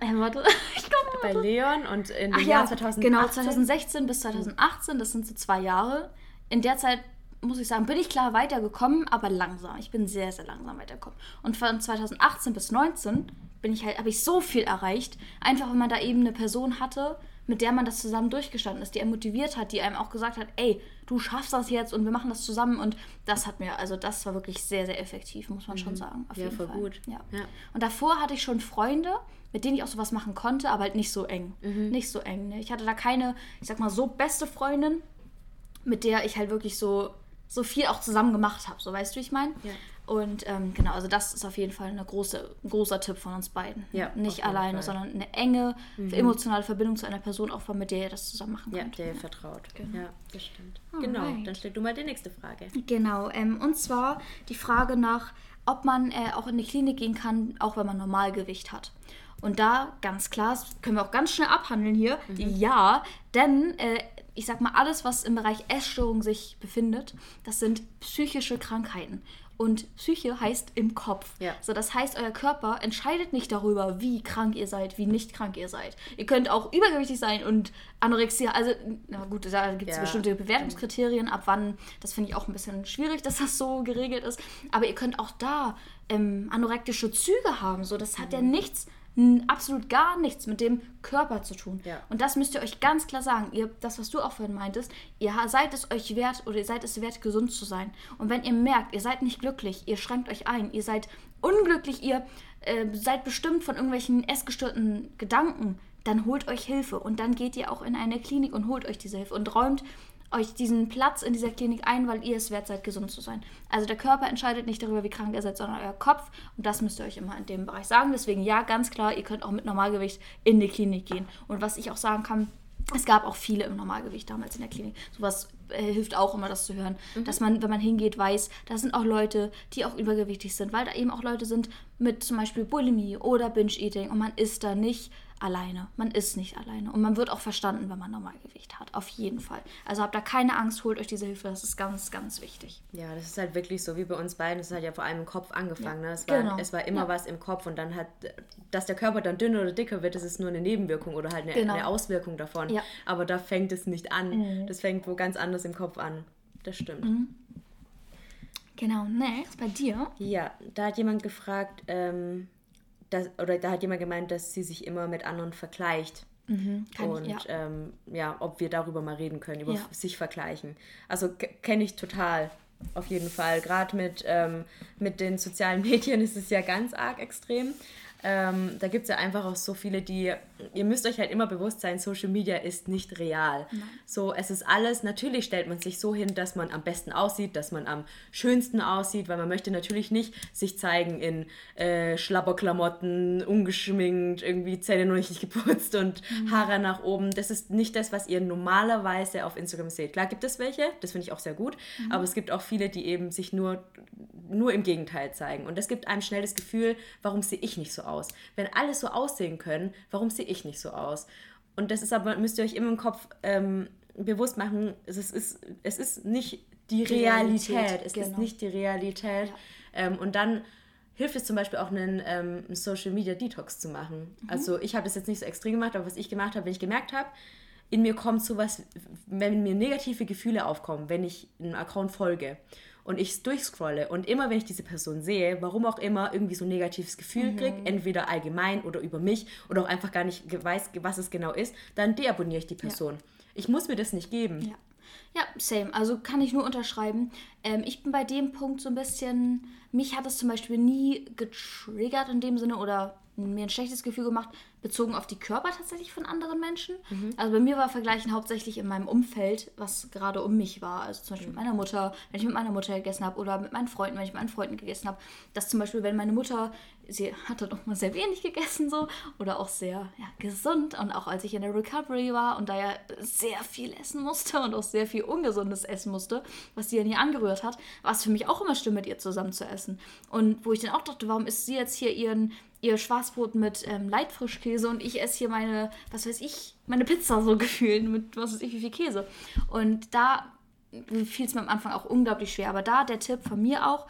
Speaker 2: äh, warte, ich komme
Speaker 1: Bei Leon und in dem
Speaker 2: Ach
Speaker 1: Jahr
Speaker 2: ja,
Speaker 1: 2018.
Speaker 2: genau, 2016 bis 2018, das sind so zwei Jahre. In der Zeit, muss ich sagen, bin ich klar weitergekommen, aber langsam. Ich bin sehr, sehr langsam weitergekommen. Und von 2018 bis 2019 bin ich halt, habe ich so viel erreicht. Einfach, wenn man da eben eine Person hatte, mit der man das zusammen durchgestanden ist, die einen motiviert hat, die einem auch gesagt hat, ey, du schaffst das jetzt und wir machen das zusammen. Und das hat mir, also das war wirklich sehr, sehr effektiv, muss man schon sagen. Auf
Speaker 1: Ja,
Speaker 2: jeden
Speaker 1: voll
Speaker 2: Fall.
Speaker 1: gut.
Speaker 2: Ja.
Speaker 1: Ja.
Speaker 2: Und davor hatte ich schon Freunde, mit denen ich auch sowas machen konnte, aber halt nicht so eng.
Speaker 1: Mhm.
Speaker 2: Nicht so eng. Ne? Ich hatte da keine, ich sag mal, so beste Freundin, mit der ich halt wirklich so, so viel auch zusammen gemacht habe. So weißt du, wie ich meine?
Speaker 1: Ja.
Speaker 2: Und ähm, genau, also das ist auf jeden Fall eine große, ein großer Tipp von uns beiden.
Speaker 1: Ja,
Speaker 2: Nicht alleine,
Speaker 1: Fall. Mhm.
Speaker 2: sondern eine enge, emotionale Verbindung zu einer Person aufbauen, mit der ihr das zusammen machen
Speaker 1: Ja,
Speaker 2: könnt.
Speaker 1: der ihr vertraut. Ja, das stimmt.
Speaker 2: Alright.
Speaker 1: Genau, dann stell du mal die nächste Frage.
Speaker 2: Genau, ähm, und zwar die Frage nach, ob man äh, auch in die Klinik gehen kann, auch wenn man Normalgewicht hat. Und da ganz klar, das können wir auch ganz schnell abhandeln hier, ja, denn äh, ich sag mal, alles, was im Bereich Essstörung sich befindet, das sind psychische Krankheiten. Und Psyche heißt im Kopf.
Speaker 1: Ja.
Speaker 2: So, das heißt, euer Körper entscheidet nicht darüber, wie krank ihr seid, wie nicht krank ihr seid. Ihr könnt auch übergewichtig sein und Anorexia, also, na gut, da gibt es
Speaker 1: Ja.
Speaker 2: bestimmte Bewertungskriterien, ab wann, das finde ich auch ein bisschen schwierig, dass das so geregelt ist. Aber ihr könnt auch da ähm, anorektische Züge haben. So, das hat ja
Speaker 1: Mhm.
Speaker 2: nichts, n- absolut gar nichts mit dem Körper zu tun.
Speaker 1: Ja.
Speaker 2: Und das müsst ihr euch ganz klar sagen. Ihr, das, was du auch vorhin meintest, ihr seid es euch wert oder ihr seid es wert, gesund zu sein. Und wenn ihr merkt, ihr seid nicht glücklich, ihr schränkt euch ein, ihr seid unglücklich, ihr äh, seid bestimmt von irgendwelchen essgestörten Gedanken, dann holt euch Hilfe und dann geht ihr auch in eine Klinik und holt euch diese Hilfe und räumt euch diesen Platz in dieser Klinik ein, weil ihr es wert seid, gesund zu sein. Also der Körper entscheidet nicht darüber, wie krank ihr seid, sondern euer Kopf. Und das müsst ihr euch immer in dem Bereich sagen. Deswegen ja, ganz klar, ihr könnt auch mit Normalgewicht in die Klinik gehen. Und was ich auch sagen kann, es gab auch viele im Normalgewicht damals in der Klinik. Sowas äh, hilft auch immer, das zu hören. Dass man, wenn man hingeht, weiß, da sind auch Leute, die auch übergewichtig sind, weil da eben auch Leute sind mit zum Beispiel Bulimie oder Binge-Eating und man ist da nicht alleine. Man ist nicht alleine. Und man wird auch verstanden, wenn man Normalgewicht hat. Auf jeden Fall. Also habt da keine Angst, holt euch diese Hilfe. Das ist ganz, ganz wichtig.
Speaker 1: Ja, das ist halt wirklich so wie bei uns beiden. Es hat ja vor allem im Kopf angefangen. Ne? Es, war,
Speaker 2: genau.
Speaker 1: es war immer
Speaker 2: Ja.
Speaker 1: was im Kopf und dann hat, dass der Körper dann dünner oder dicker wird, das ist nur eine Nebenwirkung oder halt eine,
Speaker 2: Genau.
Speaker 1: eine Auswirkung davon.
Speaker 2: Ja.
Speaker 1: Aber da fängt es nicht an. Das fängt wo ganz anders im Kopf an. Das stimmt.
Speaker 2: Genau. Next, bei dir.
Speaker 1: Ja, da hat jemand gefragt, ähm, dass, oder da hat jemand gemeint, dass sie sich immer mit anderen vergleicht.
Speaker 2: Kann
Speaker 1: und
Speaker 2: ich, ja.
Speaker 1: ähm, ja, ob wir darüber mal reden können, über
Speaker 2: Ja.
Speaker 1: sich vergleichen. Also kenne ich total, auf jeden Fall. Gerade mit, ähm, mit den sozialen Medien ist es ja ganz arg extrem. Ähm, da gibt es ja einfach auch so viele, die, ihr müsst euch halt immer bewusst sein, Social Media ist nicht real. So, es ist alles, natürlich stellt man sich so hin, dass man am besten aussieht, dass man am schönsten aussieht, weil man möchte natürlich nicht sich zeigen in äh, Schlabberklamotten, ungeschminkt, irgendwie Zähne noch nicht geputzt und Haare nach oben. Das ist nicht das, was ihr normalerweise auf Instagram seht. Klar gibt es welche, das finde ich auch sehr gut, aber es gibt auch viele, die eben sich nur, nur im Gegenteil zeigen. Und das gibt einem schnell das Gefühl, warum sehe ich nicht so aus? Wenn alle so aussehen können, warum sehe ich nicht so aus? Und das ist aber, müsst ihr euch immer im Kopf ähm, bewusst machen, es ist, es ist, ist nicht die Realität.
Speaker 2: Realität,
Speaker 1: Es ist
Speaker 2: genau.
Speaker 1: nicht die Realität. Ähm, und dann hilft es zum Beispiel auch, einen ähm, Social Media Detox zu machen.
Speaker 2: Mhm.
Speaker 1: Also ich habe das jetzt nicht so extrem gemacht, aber was ich gemacht habe, wenn ich gemerkt habe, in mir kommt sowas, wenn mir negative Gefühle aufkommen, wenn ich einem Account folge und ich durchscrolle und immer wenn ich diese Person sehe, warum auch immer, irgendwie so ein negatives Gefühl
Speaker 2: Mhm.
Speaker 1: kriege, entweder allgemein oder über mich oder auch einfach gar nicht weiß, was es genau ist, dann deabonniere ich die Person. Ich muss mir das nicht geben.
Speaker 2: Ja. Ja, same. Also kann ich nur unterschreiben. Ähm, ich bin bei dem Punkt so ein bisschen, mich hat es zum Beispiel nie getriggert in dem Sinne oder mir ein schlechtes Gefühl gemacht, bezogen auf die Körper tatsächlich von anderen Menschen. Mhm. Also bei mir war Vergleichen hauptsächlich in meinem Umfeld, was gerade um mich war. Also zum Beispiel mhm. mit meiner Mutter, wenn ich mit meiner Mutter gegessen habe oder mit meinen Freunden, wenn ich mit meinen Freunden gegessen habe. Dass zum Beispiel, wenn meine Mutter, sie hatte doch mal sehr wenig gegessen so oder auch sehr ja, gesund und auch als ich in der Recovery war und da ja sehr viel essen musste und auch sehr viel ungesundes essen musste, was sie ja nie angerührt hat, war es für mich auch immer schlimm, mit ihr zusammen zu essen. Und wo ich dann auch dachte, warum isst sie jetzt hier ihren ihr Schwarzbrot mit ähm, Leitfrischkäse und ich esse hier meine, was weiß ich, meine Pizza so gefühlt mit was weiß ich wie viel Käse. Und da fiel es mir am Anfang auch unglaublich schwer. Aber da der Tipp von mir auch,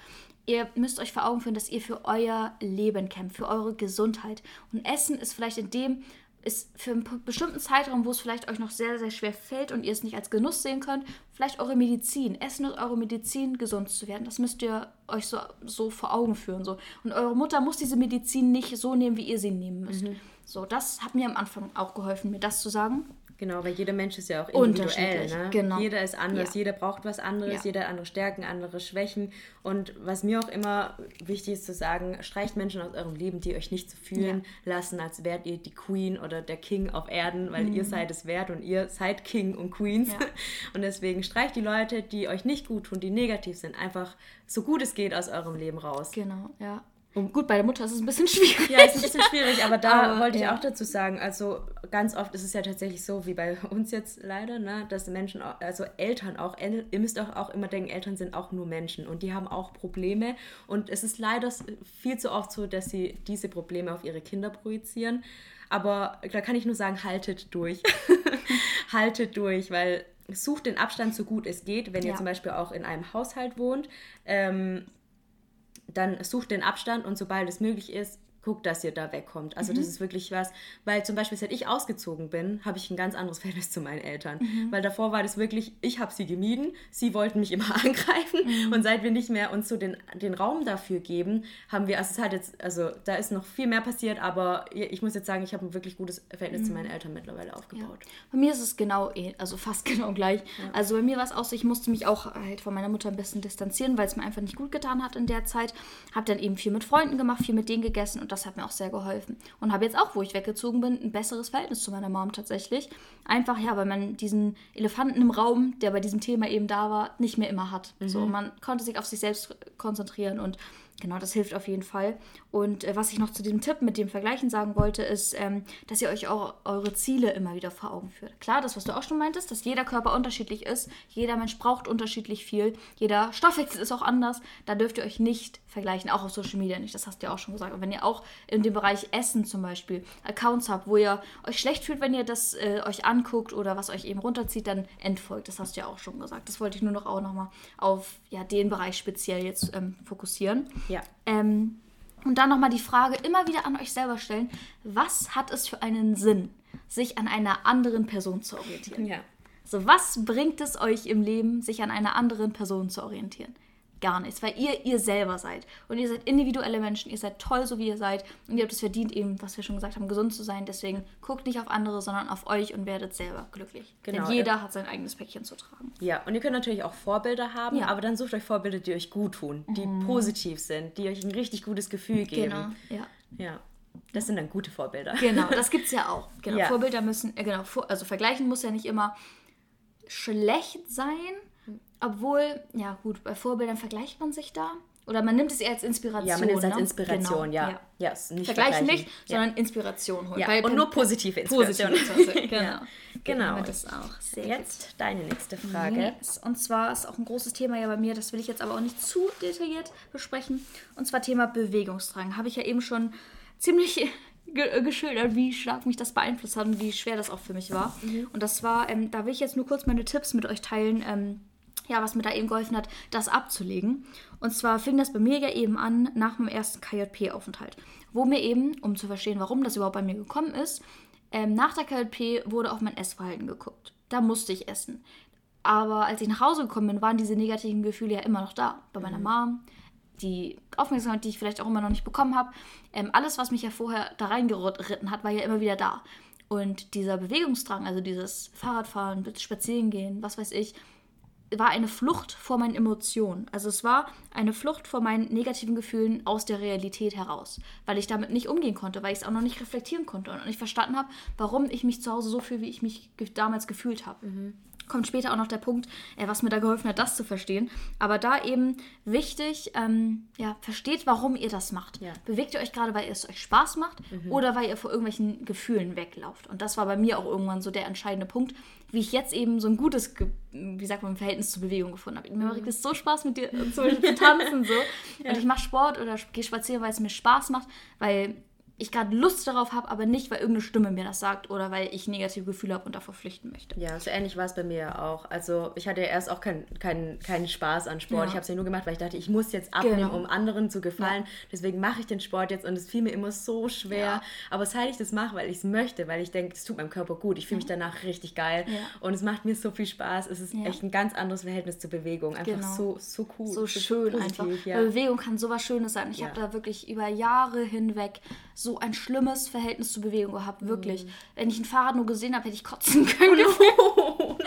Speaker 2: ihr müsst euch vor Augen führen, dass ihr für euer Leben kämpft, für eure Gesundheit. Und Essen ist vielleicht in dem ist für einen bestimmten Zeitraum, wo es vielleicht euch noch sehr, sehr schwer fällt und ihr es nicht als Genuss sehen könnt, vielleicht eure Medizin. Essen ist eure Medizin, gesund zu werden. Das müsst ihr euch so, so vor Augen führen. So. Und eure Mutter muss diese Medizin nicht so nehmen, wie ihr sie nehmen müsst. Mhm. So, das hat mir am Anfang auch geholfen, mir das zu sagen.
Speaker 1: Genau, weil jeder Mensch ist ja auch individuell. Ne? Genau. Jeder ist anders, ja. jeder braucht was anderes, ja. jeder hat andere Stärken, andere Schwächen. Und was mir auch immer wichtig ist zu sagen, streicht Menschen aus eurem Leben, die euch nicht so fühlen ja. lassen, als wärt ihr die Queen oder der King auf Erden, weil mhm. ihr seid es wert und ihr seid King und Queens. Und deswegen streicht die Leute, die euch nicht gut tun, die negativ sind, einfach so gut es geht aus eurem Leben raus.
Speaker 2: Genau, ja. Und gut, bei der Mutter ist es ein bisschen schwierig.
Speaker 1: Ja, ist ein bisschen schwierig, aber da aber, wollte ich ja. auch dazu sagen, also ganz oft ist es ja tatsächlich so, wie bei uns jetzt leider, ne, dass Menschen, auch, also Eltern auch, ihr müsst auch, auch immer denken, Eltern sind auch nur Menschen und die haben auch Probleme und es ist leider viel zu oft so, dass sie diese Probleme auf ihre Kinder projizieren. Aber da kann ich nur sagen, haltet durch. haltet durch, weil sucht den Abstand so gut es geht, wenn ja. ihr zum Beispiel auch in einem Haushalt wohnt. Ähm, dann sucht den Abstand und sobald es möglich ist, guckt, dass ihr da wegkommt. Also mhm. das ist wirklich was, weil zum Beispiel seit ich ausgezogen bin, habe ich ein ganz anderes Verhältnis zu meinen Eltern. Mhm. Weil davor war das wirklich, ich habe sie gemieden, sie wollten mich immer angreifen mhm. und seit wir nicht mehr uns so den, den Raum dafür geben, haben wir, also es hat jetzt, also da ist noch viel mehr passiert, aber ich muss jetzt sagen, ich habe ein wirklich gutes Verhältnis zu mhm. meinen Eltern mittlerweile aufgebaut.
Speaker 2: Ja. Bei mir ist es genau, eh, also fast genau gleich. Ja. Also bei mir war es auch so, ich musste mich auch halt von meiner Mutter ein bisschen distanzieren, weil es mir einfach nicht gut getan hat in der Zeit. Habe dann eben viel mit Freunden gemacht, viel mit denen gegessen und das hat mir auch sehr geholfen. Und habe jetzt auch, wo ich weggezogen bin, ein besseres Verhältnis zu meiner Mom tatsächlich. Einfach, ja, weil man diesen Elefanten im Raum, der bei diesem Thema eben da war, nicht mehr immer hat. Mhm. So, man konnte sich auf sich selbst konzentrieren und Genau, das hilft auf jeden Fall. Und äh, was ich noch zu diesem Tipp mit dem Vergleichen sagen wollte, ist, ähm, dass ihr euch auch eure Ziele immer wieder vor Augen führt. Klar, das, was du auch schon meintest, dass jeder Körper unterschiedlich ist, jeder Mensch braucht unterschiedlich viel, jeder Stoffwechsel ist auch anders. Da dürft ihr euch nicht vergleichen, auch auf Social Media nicht. Das hast du ja auch schon gesagt. Und wenn ihr auch in dem Bereich Essen zum Beispiel Accounts habt, wo ihr euch schlecht fühlt, wenn ihr das äh, euch anguckt oder was euch eben runterzieht, dann entfolgt. Das hast du ja auch schon gesagt. Das wollte ich nur noch auch nochmal auf ja, den Bereich speziell jetzt ähm, fokussieren. Ja. Ähm, und dann nochmal die Frage immer wieder an euch selber stellen, was hat es für einen Sinn, sich an einer anderen Person zu orientieren? Ja. So, was bringt es euch im Leben, sich an einer anderen Person zu orientieren? Gar nichts, weil ihr ihr selber seid. Und ihr seid individuelle Menschen, ihr seid toll, so wie ihr seid. Und ihr habt es verdient, eben, was wir schon gesagt haben, gesund zu sein. Deswegen guckt nicht auf andere, sondern auf euch und werdet selber glücklich. Genau. Denn jeder hat sein eigenes Päckchen zu tragen.
Speaker 1: Ja, und ihr könnt natürlich auch Vorbilder haben, ja. aber dann sucht euch Vorbilder, die euch gut tun, die mhm. positiv sind, die euch ein richtig gutes Gefühl geben. Genau, ja. Ja. Das sind dann gute Vorbilder.
Speaker 2: Genau, das gibt es ja auch. Genau, ja. Vorbilder müssen, äh, genau, also vergleichen muss ja nicht immer schlecht sein, obwohl, ja gut, bei Vorbildern vergleicht man sich da. Oder man nimmt es eher als Inspiration. Ja, man nimmt es als ne? Inspiration, genau. ja. ja. ja nicht vergleichen, nicht, ja. sondern Inspiration holen.
Speaker 1: Ja. Bei, und nur positive Inspiration. Positive genau.
Speaker 2: ja. Genau. Das auch. Sehr
Speaker 1: jetzt gut. deine nächste Frage.
Speaker 2: Yes. Und zwar ist auch ein großes Thema ja bei mir, das will ich jetzt aber auch nicht zu detailliert besprechen. Und zwar Thema Bewegungsdrang. Habe ich ja eben schon ziemlich geschildert, wie stark mich das beeinflusst hat und wie schwer das auch für mich war. Mhm. Und das war, ähm, da will ich jetzt nur kurz meine Tipps mit euch teilen, ähm, ja, was mir da eben geholfen hat, das abzulegen. Und zwar fing das bei mir ja eben an nach meinem ersten KJP-Aufenthalt, wo mir eben, um zu verstehen, warum das überhaupt bei mir gekommen ist, ähm, nach der KJP wurde auf mein Essverhalten geguckt. Da musste ich essen. Aber als ich nach Hause gekommen bin, waren diese negativen Gefühle ja immer noch da. Bei meiner mhm. Mom, die Aufmerksamkeit, die ich vielleicht auch immer noch nicht bekommen habe. Ähm, alles, was mich ja vorher da reingeritten hat, war ja immer wieder da. Und dieser Bewegungsdrang, also dieses Fahrradfahren, Spazierengehen, was weiß ich, war eine Flucht vor meinen Emotionen. Also es war eine Flucht vor meinen negativen Gefühlen aus der Realität heraus, weil ich damit nicht umgehen konnte, weil ich es auch noch nicht reflektieren konnte und nicht verstanden habe, warum ich mich zu Hause so fühle, wie ich mich damals gefühlt habe. Mhm kommt später auch noch der Punkt, äh, was mir da geholfen hat, das zu verstehen. Aber da eben wichtig, ähm, ja, versteht, warum ihr das macht. Ja. Bewegt ihr euch gerade, weil es euch Spaß macht mhm. oder weil ihr vor irgendwelchen Gefühlen weglauft. Und das war bei mir auch irgendwann so der entscheidende Punkt, wie ich jetzt eben so ein gutes, wie sagt man, Verhältnis zur Bewegung gefunden habe. Mir macht mhm. es so Spaß mit dir zum Beispiel zu tanzen so. Ja. Und ich mache Sport oder gehe spazieren, weil es mir Spaß macht, weil ich gerade Lust darauf habe, aber nicht, weil irgendeine Stimme mir das sagt oder weil ich negative Gefühle habe und davor flüchten möchte.
Speaker 1: Ja, so ähnlich war es bei mir ja auch. Also ich hatte ja erst auch keinen kein, kein Spaß an Sport. Ja. Ich habe es ja nur gemacht, weil ich dachte, ich muss jetzt abnehmen, genau. um anderen zu gefallen. Ja. Deswegen mache ich den Sport jetzt und es fiel mir immer so schwer. Aber seit ich das mache, weil ich es möchte, weil ich denke, es tut meinem Körper gut. Ich fühle mich danach richtig geil und es macht mir so viel Spaß. Es ist echt ein ganz anderes Verhältnis zur Bewegung. Einfach genau. so, so cool.
Speaker 2: So schön positiv, einfach. Bewegung kann so was Schönes sein. Ich habe da wirklich über Jahre hinweg so ein schlimmes Verhältnis zur Bewegung gehabt, wirklich. Mhm. Wenn ich ein Fahrrad nur gesehen habe, hätte ich kotzen können. Oh,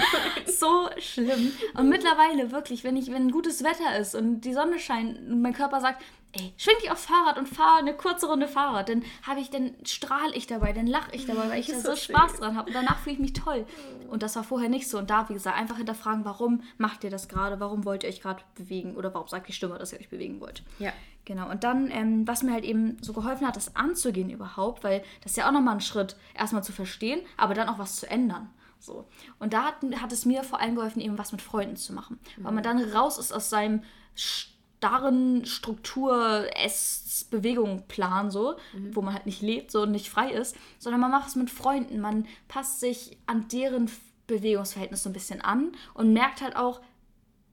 Speaker 2: so schlimm. Und mittlerweile wirklich, wenn ich, wenn gutes Wetter ist und die Sonne scheint und mein Körper sagt, ey, schwing dich aufs Fahrrad und fahr eine kurze Runde Fahrrad, dann habe ich, dann strahle ich dabei, dann lache ich dabei, weil ich da so Spaß dran habe und danach fühle ich mich toll. Und das war vorher nicht so. Und da, wie gesagt, einfach hinterfragen, warum macht ihr das gerade, warum wollt ihr euch gerade bewegen oder warum sagt die Stimme, dass ihr euch bewegen wollt. Ja. Genau. Und dann, ähm, was mir halt eben so geholfen hat, das anzugehen überhaupt, weil das ist ja auch nochmal ein Schritt, erstmal zu verstehen, aber dann auch was zu ändern. So. Und da hat, hat es mir vor allem geholfen, eben was mit Freunden zu machen. Mhm. Weil man dann raus ist aus seinem starren Struktur, Ess, Bewegung, Plan, so, mhm. wo man halt nicht lebt, so und nicht frei ist, sondern man macht es mit Freunden. Man passt sich an deren Bewegungsverhältnis so ein bisschen an und merkt halt auch,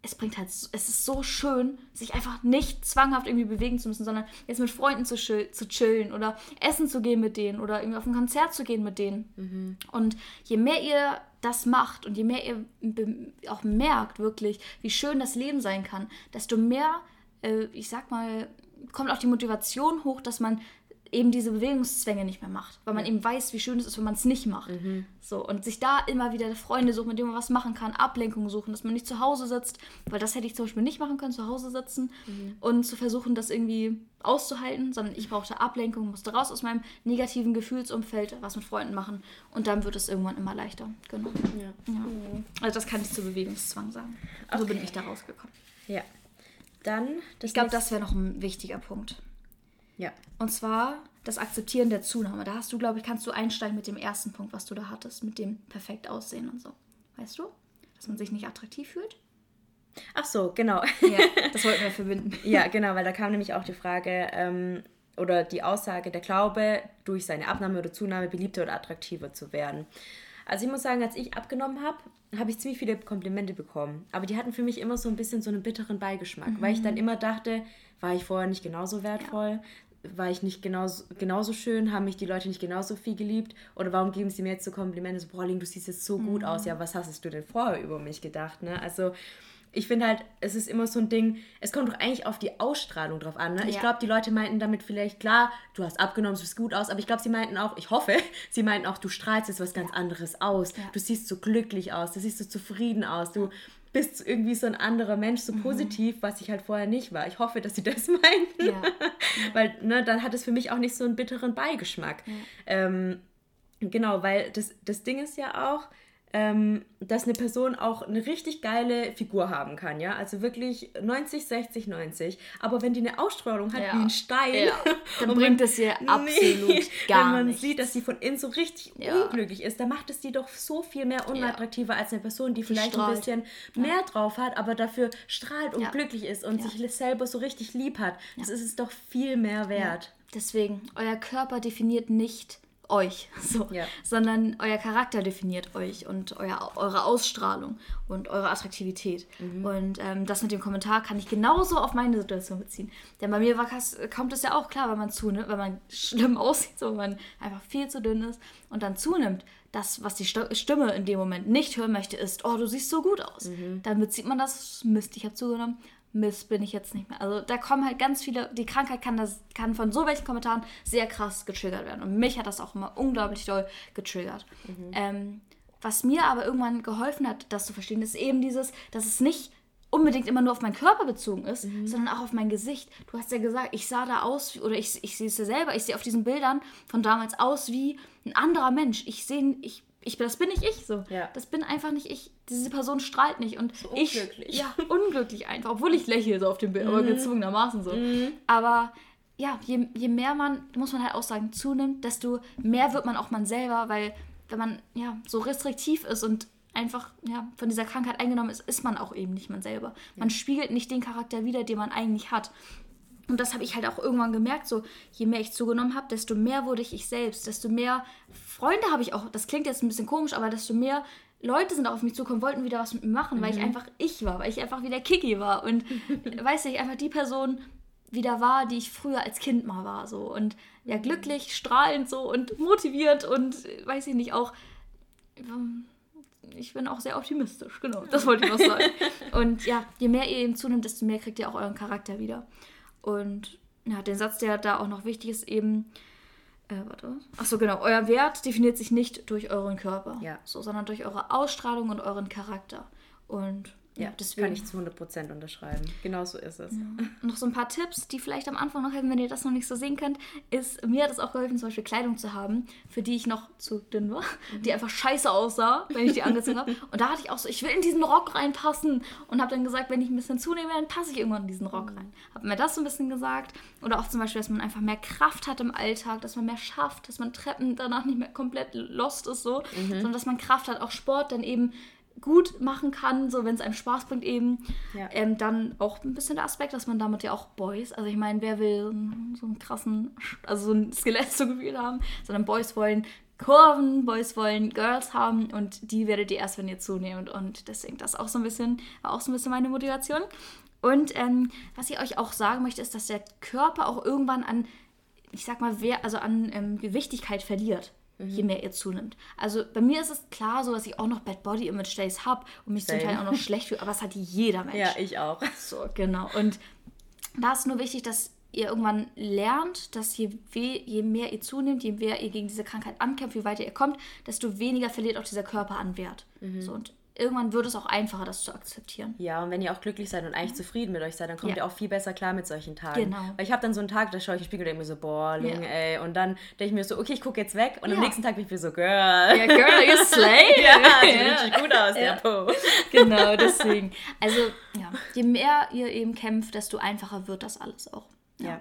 Speaker 2: es bringt halt, es ist so schön, sich einfach nicht zwanghaft irgendwie bewegen zu müssen, sondern jetzt mit Freunden zu, zu chillen oder essen zu gehen mit denen oder irgendwie auf ein Konzert zu gehen mit denen. Mhm. Und je mehr ihr das macht und je mehr ihr auch merkt wirklich, wie schön das Leben sein kann, desto mehr, äh, ich sag mal, kommt auch die Motivation hoch, dass man eben diese Bewegungszwänge nicht mehr macht, weil man ja. eben weiß, wie schön es ist, wenn man es nicht macht. Mhm. So und sich da immer wieder Freunde suchen, mit denen man was machen kann, Ablenkung suchen, dass man nicht zu Hause sitzt, weil das hätte ich zum Beispiel nicht machen können, zu Hause sitzen mhm. und zu versuchen, das irgendwie auszuhalten, sondern ich brauchte Ablenkung, musste raus aus meinem negativen Gefühlsumfeld, was mit Freunden machen und dann wird es irgendwann immer leichter. Genau. Ja. ja. Mhm. Also das kann ich zu Bewegungszwang sagen. Also okay. bin ich da rausgekommen. Ja. Dann, ich glaube, das wäre noch ein wichtiger Punkt. Ja. Und zwar das Akzeptieren der Zunahme. Da hast du, glaube ich, kannst du einsteigen mit dem ersten Punkt, was du da hattest, mit dem perfekt aussehen und so. Weißt du? Dass man sich nicht attraktiv fühlt?
Speaker 1: Ach so, genau.
Speaker 2: Ja, das wollten wir verbinden.
Speaker 1: ja, genau, weil da kam nämlich auch die Frage ähm, oder die Aussage, der Glaube, durch seine Abnahme oder Zunahme beliebter oder attraktiver zu werden. Also ich muss sagen, als ich abgenommen habe, habe ich ziemlich viele Komplimente bekommen. Aber die hatten für mich immer so ein bisschen so einen bitteren Beigeschmack, mhm. weil ich dann mhm. immer dachte, war ich vorher nicht genauso wertvoll? Ja war ich nicht genauso, genauso schön, haben mich die Leute nicht genauso viel geliebt oder warum geben sie mir jetzt so Komplimente, so, boah, du siehst jetzt so gut mhm. aus, ja, was hast du denn vorher über mich gedacht, ne? Also ich finde halt, es ist immer so ein Ding, es kommt doch eigentlich auf die Ausstrahlung drauf an. Ne? Ja. Ich glaube, die Leute meinten damit vielleicht, klar, du hast abgenommen, du siehst gut aus, aber ich glaube, sie meinten auch, ich hoffe, sie meinten auch, du strahlst jetzt was ganz anderes aus. Ja. Du siehst so glücklich aus, du siehst so zufrieden aus, du bist irgendwie so ein anderer Mensch, so mhm. positiv, was ich halt vorher nicht war. Ich hoffe, dass sie das meinten. Ja. weil ne, dann hat es für mich auch nicht so einen bitteren Beigeschmack. Ja. Ähm, genau, weil das, das Ding ist ja auch, ähm, dass eine Person auch eine richtig geile Figur haben kann, ja, also wirklich 90, 60, 90, aber wenn die eine Ausstrahlung hat ja. wie ein Stein, ja. dann bringt es ihr absolut nee, gar Wenn man nichts. sieht, dass sie von innen so richtig ja. unglücklich ist, dann macht es die doch so viel mehr unattraktiver als eine Person, die, die vielleicht strahlt. ein bisschen mehr drauf hat, aber dafür strahlt und glücklich ist und sich selber so richtig lieb hat. Das ist es doch viel mehr wert.
Speaker 2: Deswegen, euer Körper definiert nicht, euch, so, ja. sondern euer Charakter definiert euch und euer, eure Ausstrahlung und eure Attraktivität. Mhm. Und ähm, das mit dem Kommentar kann ich genauso auf meine Situation beziehen. Denn bei mir war, kommt es ja auch klar, wenn man zunimmt, wenn man schlimm aussieht, so wenn man einfach viel zu dünn ist und dann zunimmt. Das, was die Stimme in dem Moment nicht hören möchte, ist, oh, du siehst so gut aus. Mhm. Dann bezieht man das, Mist, ich habe zugenommen, Mist, bin ich jetzt nicht mehr. Also da kommen halt ganz viele, die Krankheit kann, das, kann von so welchen Kommentaren sehr krass getriggert werden. Und mich hat das auch immer unglaublich doll getriggert. Mhm. Ähm, was mir aber irgendwann geholfen hat, das zu verstehen, ist eben dieses, dass es nicht unbedingt immer nur auf meinen Körper bezogen ist, mhm. sondern auch auf mein Gesicht. Du hast ja gesagt, ich sah da aus, oder ich, ich sehe es ja selber, ich sehe auf diesen Bildern von damals aus wie ein anderer Mensch. Ich sehe, ich, ich, das bin nicht ich so. Ja. Das bin einfach nicht ich. Diese Person strahlt nicht. Und so unglücklich. ich. Ja, unglücklich einfach. Obwohl ich lächle so auf dem Bild, mhm. aber gezwungenermaßen so. Mhm. Aber ja, je, je mehr man, muss man halt auch sagen, zunimmt, desto mehr wird man auch man selber, weil wenn man ja so restriktiv ist und einfach ja, von dieser Krankheit eingenommen ist, ist man auch eben nicht man selber. Man spiegelt nicht den Charakter wider, den man eigentlich hat. Und das habe ich halt auch irgendwann gemerkt, so je mehr ich zugenommen habe, desto mehr wurde ich ich selbst, desto mehr Freunde habe ich auch, das klingt jetzt ein bisschen komisch, aber desto mehr Leute sind auch auf mich zugekommen, wollten wieder was mit mir machen, mhm. weil ich mhm. einfach ich war, weil ich einfach wieder Kiki war und weiß ich, einfach die Person wieder war, die ich früher als Kind mal war, so und ja, glücklich, strahlend so und motiviert und weiß ich nicht, auch ich bin auch sehr optimistisch, genau, das wollte ich noch sagen. und ja, je mehr ihr eben zunimmt, desto mehr kriegt ihr auch euren Charakter wieder. Und ja, der Satz, der da auch noch wichtig ist, eben, äh, warte. Achso, genau. Euer Wert definiert sich nicht durch euren Körper, ja. so, sondern durch eure Ausstrahlung und euren Charakter. Und
Speaker 1: ja, das kann ich zu 100% unterschreiben. Genau so ist es. Ja.
Speaker 2: Noch so ein paar Tipps, die vielleicht am Anfang noch helfen, wenn ihr das noch nicht so sehen könnt, ist, mir hat es auch geholfen, zum Beispiel Kleidung zu haben, für die ich noch zu dünn war, mhm. die einfach scheiße aussah, wenn ich die angezogen habe. Und da hatte ich auch so, ich will in diesen Rock reinpassen und habe dann gesagt, wenn ich ein bisschen zunehme, dann passe ich irgendwann in diesen Rock mhm. rein. Habe mir das so ein bisschen gesagt. Oder auch zum Beispiel, dass man einfach mehr Kraft hat im Alltag, dass man mehr schafft, dass man Treppen danach nicht mehr komplett lost ist, so, mhm. sondern dass man Kraft hat, auch Sport dann eben gut machen kann, so wenn es einem Spaß bringt eben. Ja. Ähm, dann auch ein bisschen der Aspekt, dass man damit ja auch Boys, also ich meine, wer will so einen krassen, also so ein Skelett so Gefühl haben, sondern Boys wollen Kurven, Boys wollen Girls haben und die werdet ihr erst, wenn ihr zunehmt und deswegen das auch so ein bisschen, war auch so ein bisschen meine Motivation. Und ähm, was ich euch auch sagen möchte, ist, dass der Körper auch irgendwann an, ich sag mal, wer, also an ähm, Gewichtigkeit verliert mhm. je mehr ihr zunimmt. Also bei mir ist es klar so, dass ich auch noch Bad Body Image Days habe und mich Same. zum Teil auch noch schlecht fühle, aber es hat jeder Mensch.
Speaker 1: Ja, ich auch.
Speaker 2: So, genau. Und da ist nur wichtig, dass ihr irgendwann lernt, dass je, je mehr ihr zunimmt, je mehr ihr gegen diese Krankheit ankämpft, je weiter ihr kommt, desto weniger verliert auch dieser Körper an Wert. Mhm. So, und irgendwann wird es auch einfacher, das zu akzeptieren.
Speaker 1: Ja, und wenn ihr auch glücklich seid und eigentlich mhm. zufrieden mit euch seid, dann kommt ja. ihr auch viel besser klar mit solchen Tagen. Genau. Weil ich habe dann so einen Tag, da schaue ich im Spiegel und denke mir so, boah, Ling, ja. ey. Und dann denke ich mir so, okay, ich gucke jetzt weg. Und ja. am nächsten Tag bin ich mir so, Girl. Ja, Girl, you slay. ja, sieht ja. richtig gut aus, der Po. Genau, deswegen. Also, ja, je mehr ihr eben kämpft, desto einfacher wird das alles auch. ja.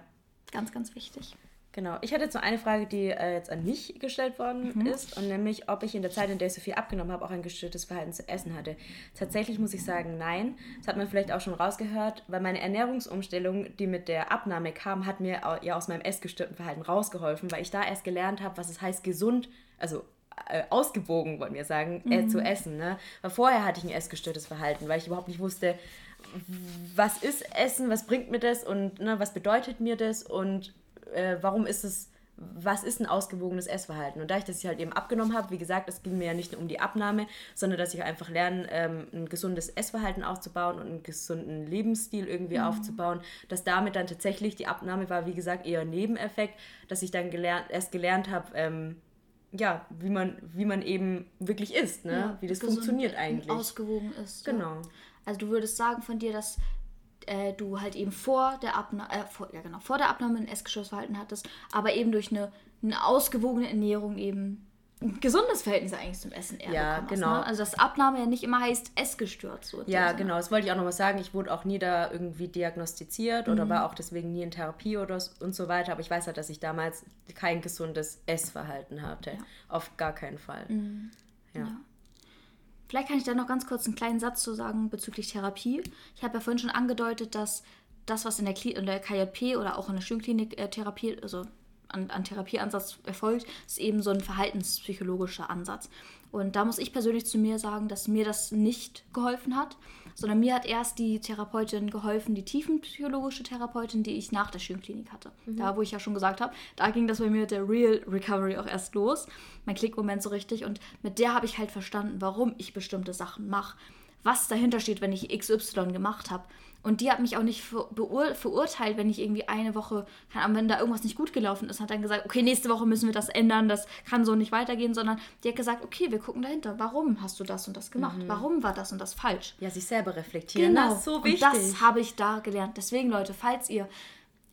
Speaker 1: Ganz, ganz wichtig. Genau. Ich hatte jetzt noch eine Frage, die äh, jetzt an mich gestellt worden mhm. ist, und nämlich, ob ich in der Zeit, in der ich so viel abgenommen habe, auch ein gestörtes Verhalten zu essen hatte. Tatsächlich muss ich sagen, nein. Das hat man vielleicht auch schon rausgehört, weil meine Ernährungsumstellung, die mit der Abnahme kam, hat mir ja aus meinem essgestörten Verhalten rausgeholfen, weil ich da erst gelernt habe, was es heißt, gesund, also äh, ausgewogen, wollen wir sagen, äh, mhm. äh, zu essen. Ne? Weil vorher hatte ich ein essgestörtes Verhalten, weil ich überhaupt nicht wusste, was ist Essen, was bringt mir das und ne, was bedeutet mir das und äh, warum ist es, was ist ein ausgewogenes Essverhalten? Und da ich das halt eben abgenommen habe, wie gesagt, es ging mir ja nicht nur um die Abnahme, sondern dass ich einfach lerne, ähm, ein gesundes Essverhalten aufzubauen und einen gesunden Lebensstil irgendwie mhm. aufzubauen, dass damit dann tatsächlich die Abnahme war, wie gesagt, eher Nebeneffekt, dass ich dann gelernt, erst gelernt habe, ähm, ja, wie man, wie man eben wirklich isst, ne? Ja, wie das funktioniert eigentlich.
Speaker 2: Ausgewogen ist. Genau. Ja. Also du würdest sagen von dir, dass äh, du halt eben vor der Abnahme, äh, vor, ja genau, vor der Abnahme ein Essgeschossverhalten hattest, aber eben durch eine, eine ausgewogene Ernährung eben ein gesundes Verhältnis eigentlich zum Essen eher Ja, genau. Ne? Also dass Abnahme ja nicht immer heißt essgestört. So
Speaker 1: ja, genau. Das wollte ich auch noch mal sagen. Ich wurde auch nie da irgendwie diagnostiziert mhm. oder war auch deswegen nie in Therapie oder und so weiter. Aber ich weiß halt, dass ich damals kein gesundes Essverhalten hatte. Ja. Auf gar keinen Fall. Mhm.
Speaker 2: ja. ja. Vielleicht kann ich da noch ganz kurz einen kleinen Satz zu sagen bezüglich Therapie. Ich habe ja vorhin schon angedeutet, dass das, was in der, Kli in der KJP oder auch in der Schulklinik äh, Therapie, also an, an Therapieansatz erfolgt, ist eben so ein verhaltenspsychologischer Ansatz. Und da muss ich persönlich zu mir sagen, dass mir das nicht geholfen hat, sondern mir hat erst die Therapeutin geholfen, die tiefenpsychologische Therapeutin, die ich nach der Schönklinik hatte. Mhm. Da, wo ich ja schon gesagt habe, da ging das bei mir mit der Real Recovery auch erst los. Mein Klickmoment so richtig. Und mit der habe ich halt verstanden, warum ich bestimmte Sachen mache, was dahinter steht, wenn ich XY gemacht habe. Und die hat mich auch nicht ver verurteilt, wenn ich irgendwie eine Woche, Ahnung, wenn da irgendwas nicht gut gelaufen ist, hat dann gesagt, okay, nächste Woche müssen wir das ändern, das kann so nicht weitergehen, sondern die hat gesagt, okay, wir gucken dahinter. Warum hast du das und das gemacht? Mhm. Warum war das und das falsch?
Speaker 1: Ja, sich selber reflektieren. Genau. Das ist so wichtig.
Speaker 2: Und das habe ich da gelernt. Deswegen, Leute, falls ihr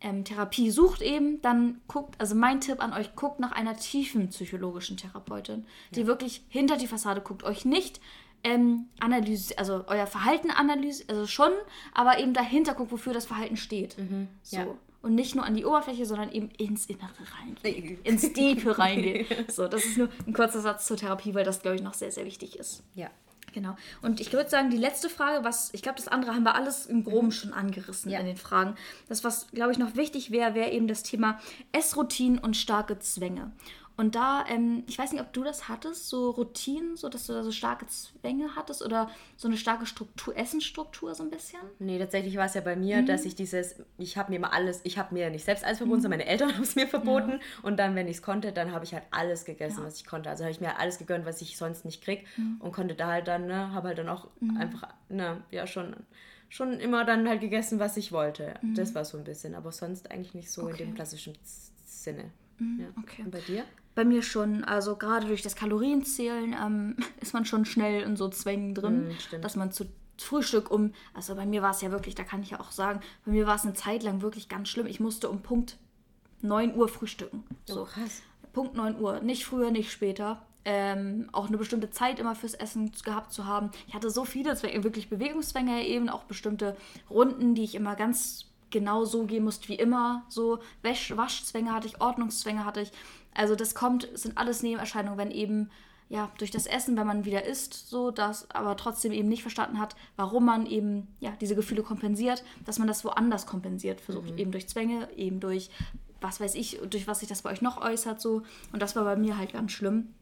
Speaker 2: ähm, Therapie sucht eben, dann guckt, also mein Tipp an euch, guckt nach einer tiefen psychologischen Therapeutin, die ja. wirklich hinter die Fassade guckt, euch nicht ähm, Analyse, also euer Verhalten analyse, also schon, aber eben dahinter guckt, wofür das Verhalten steht. Mhm, so. Ja. Und nicht nur an die Oberfläche, sondern eben ins Innere reingehen. ins Diepe reingehen. So, das ist nur ein kurzer Satz zur Therapie, weil das, glaube ich, noch sehr, sehr wichtig ist. Ja. Genau. Und ich würde sagen, die letzte Frage, was, ich glaube, das andere haben wir alles im Groben mhm. schon angerissen ja. in den Fragen. Das, was, glaube ich, noch wichtig wäre, wäre eben das Thema Essroutinen und starke Zwänge. Und da, ähm, ich weiß nicht, ob du das hattest, so Routinen, so dass du da so starke Zwänge hattest oder so eine starke Struktur, Essensstruktur so ein bisschen?
Speaker 1: Nee, tatsächlich war es ja bei mir, mhm. dass ich dieses, ich habe mir immer alles, ich habe mir nicht selbst alles verboten, mhm. sondern meine Eltern haben es mir verboten. Ja. Und dann, wenn ich es konnte, dann habe ich halt alles gegessen, ja. was ich konnte. Also habe ich mir alles gegönnt, was ich sonst nicht krieg mhm. und konnte da halt dann, ne, habe halt dann auch mhm. einfach, ne, ja schon schon immer dann halt gegessen, was ich wollte. Mhm. Das war so ein bisschen, aber sonst eigentlich nicht so okay. in dem klassischen Sinne.
Speaker 2: Mhm, ja. Okay. Und bei dir? Bei mir schon, also gerade durch das Kalorienzählen ähm, ist man schon schnell in so Zwängen drin, mm, dass man zu Frühstück um, also bei mir war es ja wirklich, da kann ich ja auch sagen, bei mir war es eine Zeit lang wirklich ganz schlimm. Ich musste um Punkt 9 Uhr frühstücken. Oh, so. Oh, krass. Punkt 9 Uhr, nicht früher, nicht später. Ähm, auch eine bestimmte Zeit immer fürs Essen gehabt zu haben. Ich hatte so viele Zwänge, wirklich Bewegungszwänge eben, auch bestimmte Runden, die ich immer ganz genau so gehen musste wie immer. So Wäsch Waschzwänge hatte ich, Ordnungszwänge hatte ich. Also das kommt, sind alles Nebenerscheinungen, wenn eben ja durch das Essen, wenn man wieder isst, so das, aber trotzdem eben nicht verstanden hat, warum man eben ja diese Gefühle kompensiert, dass man das woanders kompensiert, versucht mhm. eben durch Zwänge, eben durch was weiß ich, durch was sich das bei euch noch äußert so. Und das war bei mir halt ganz schlimm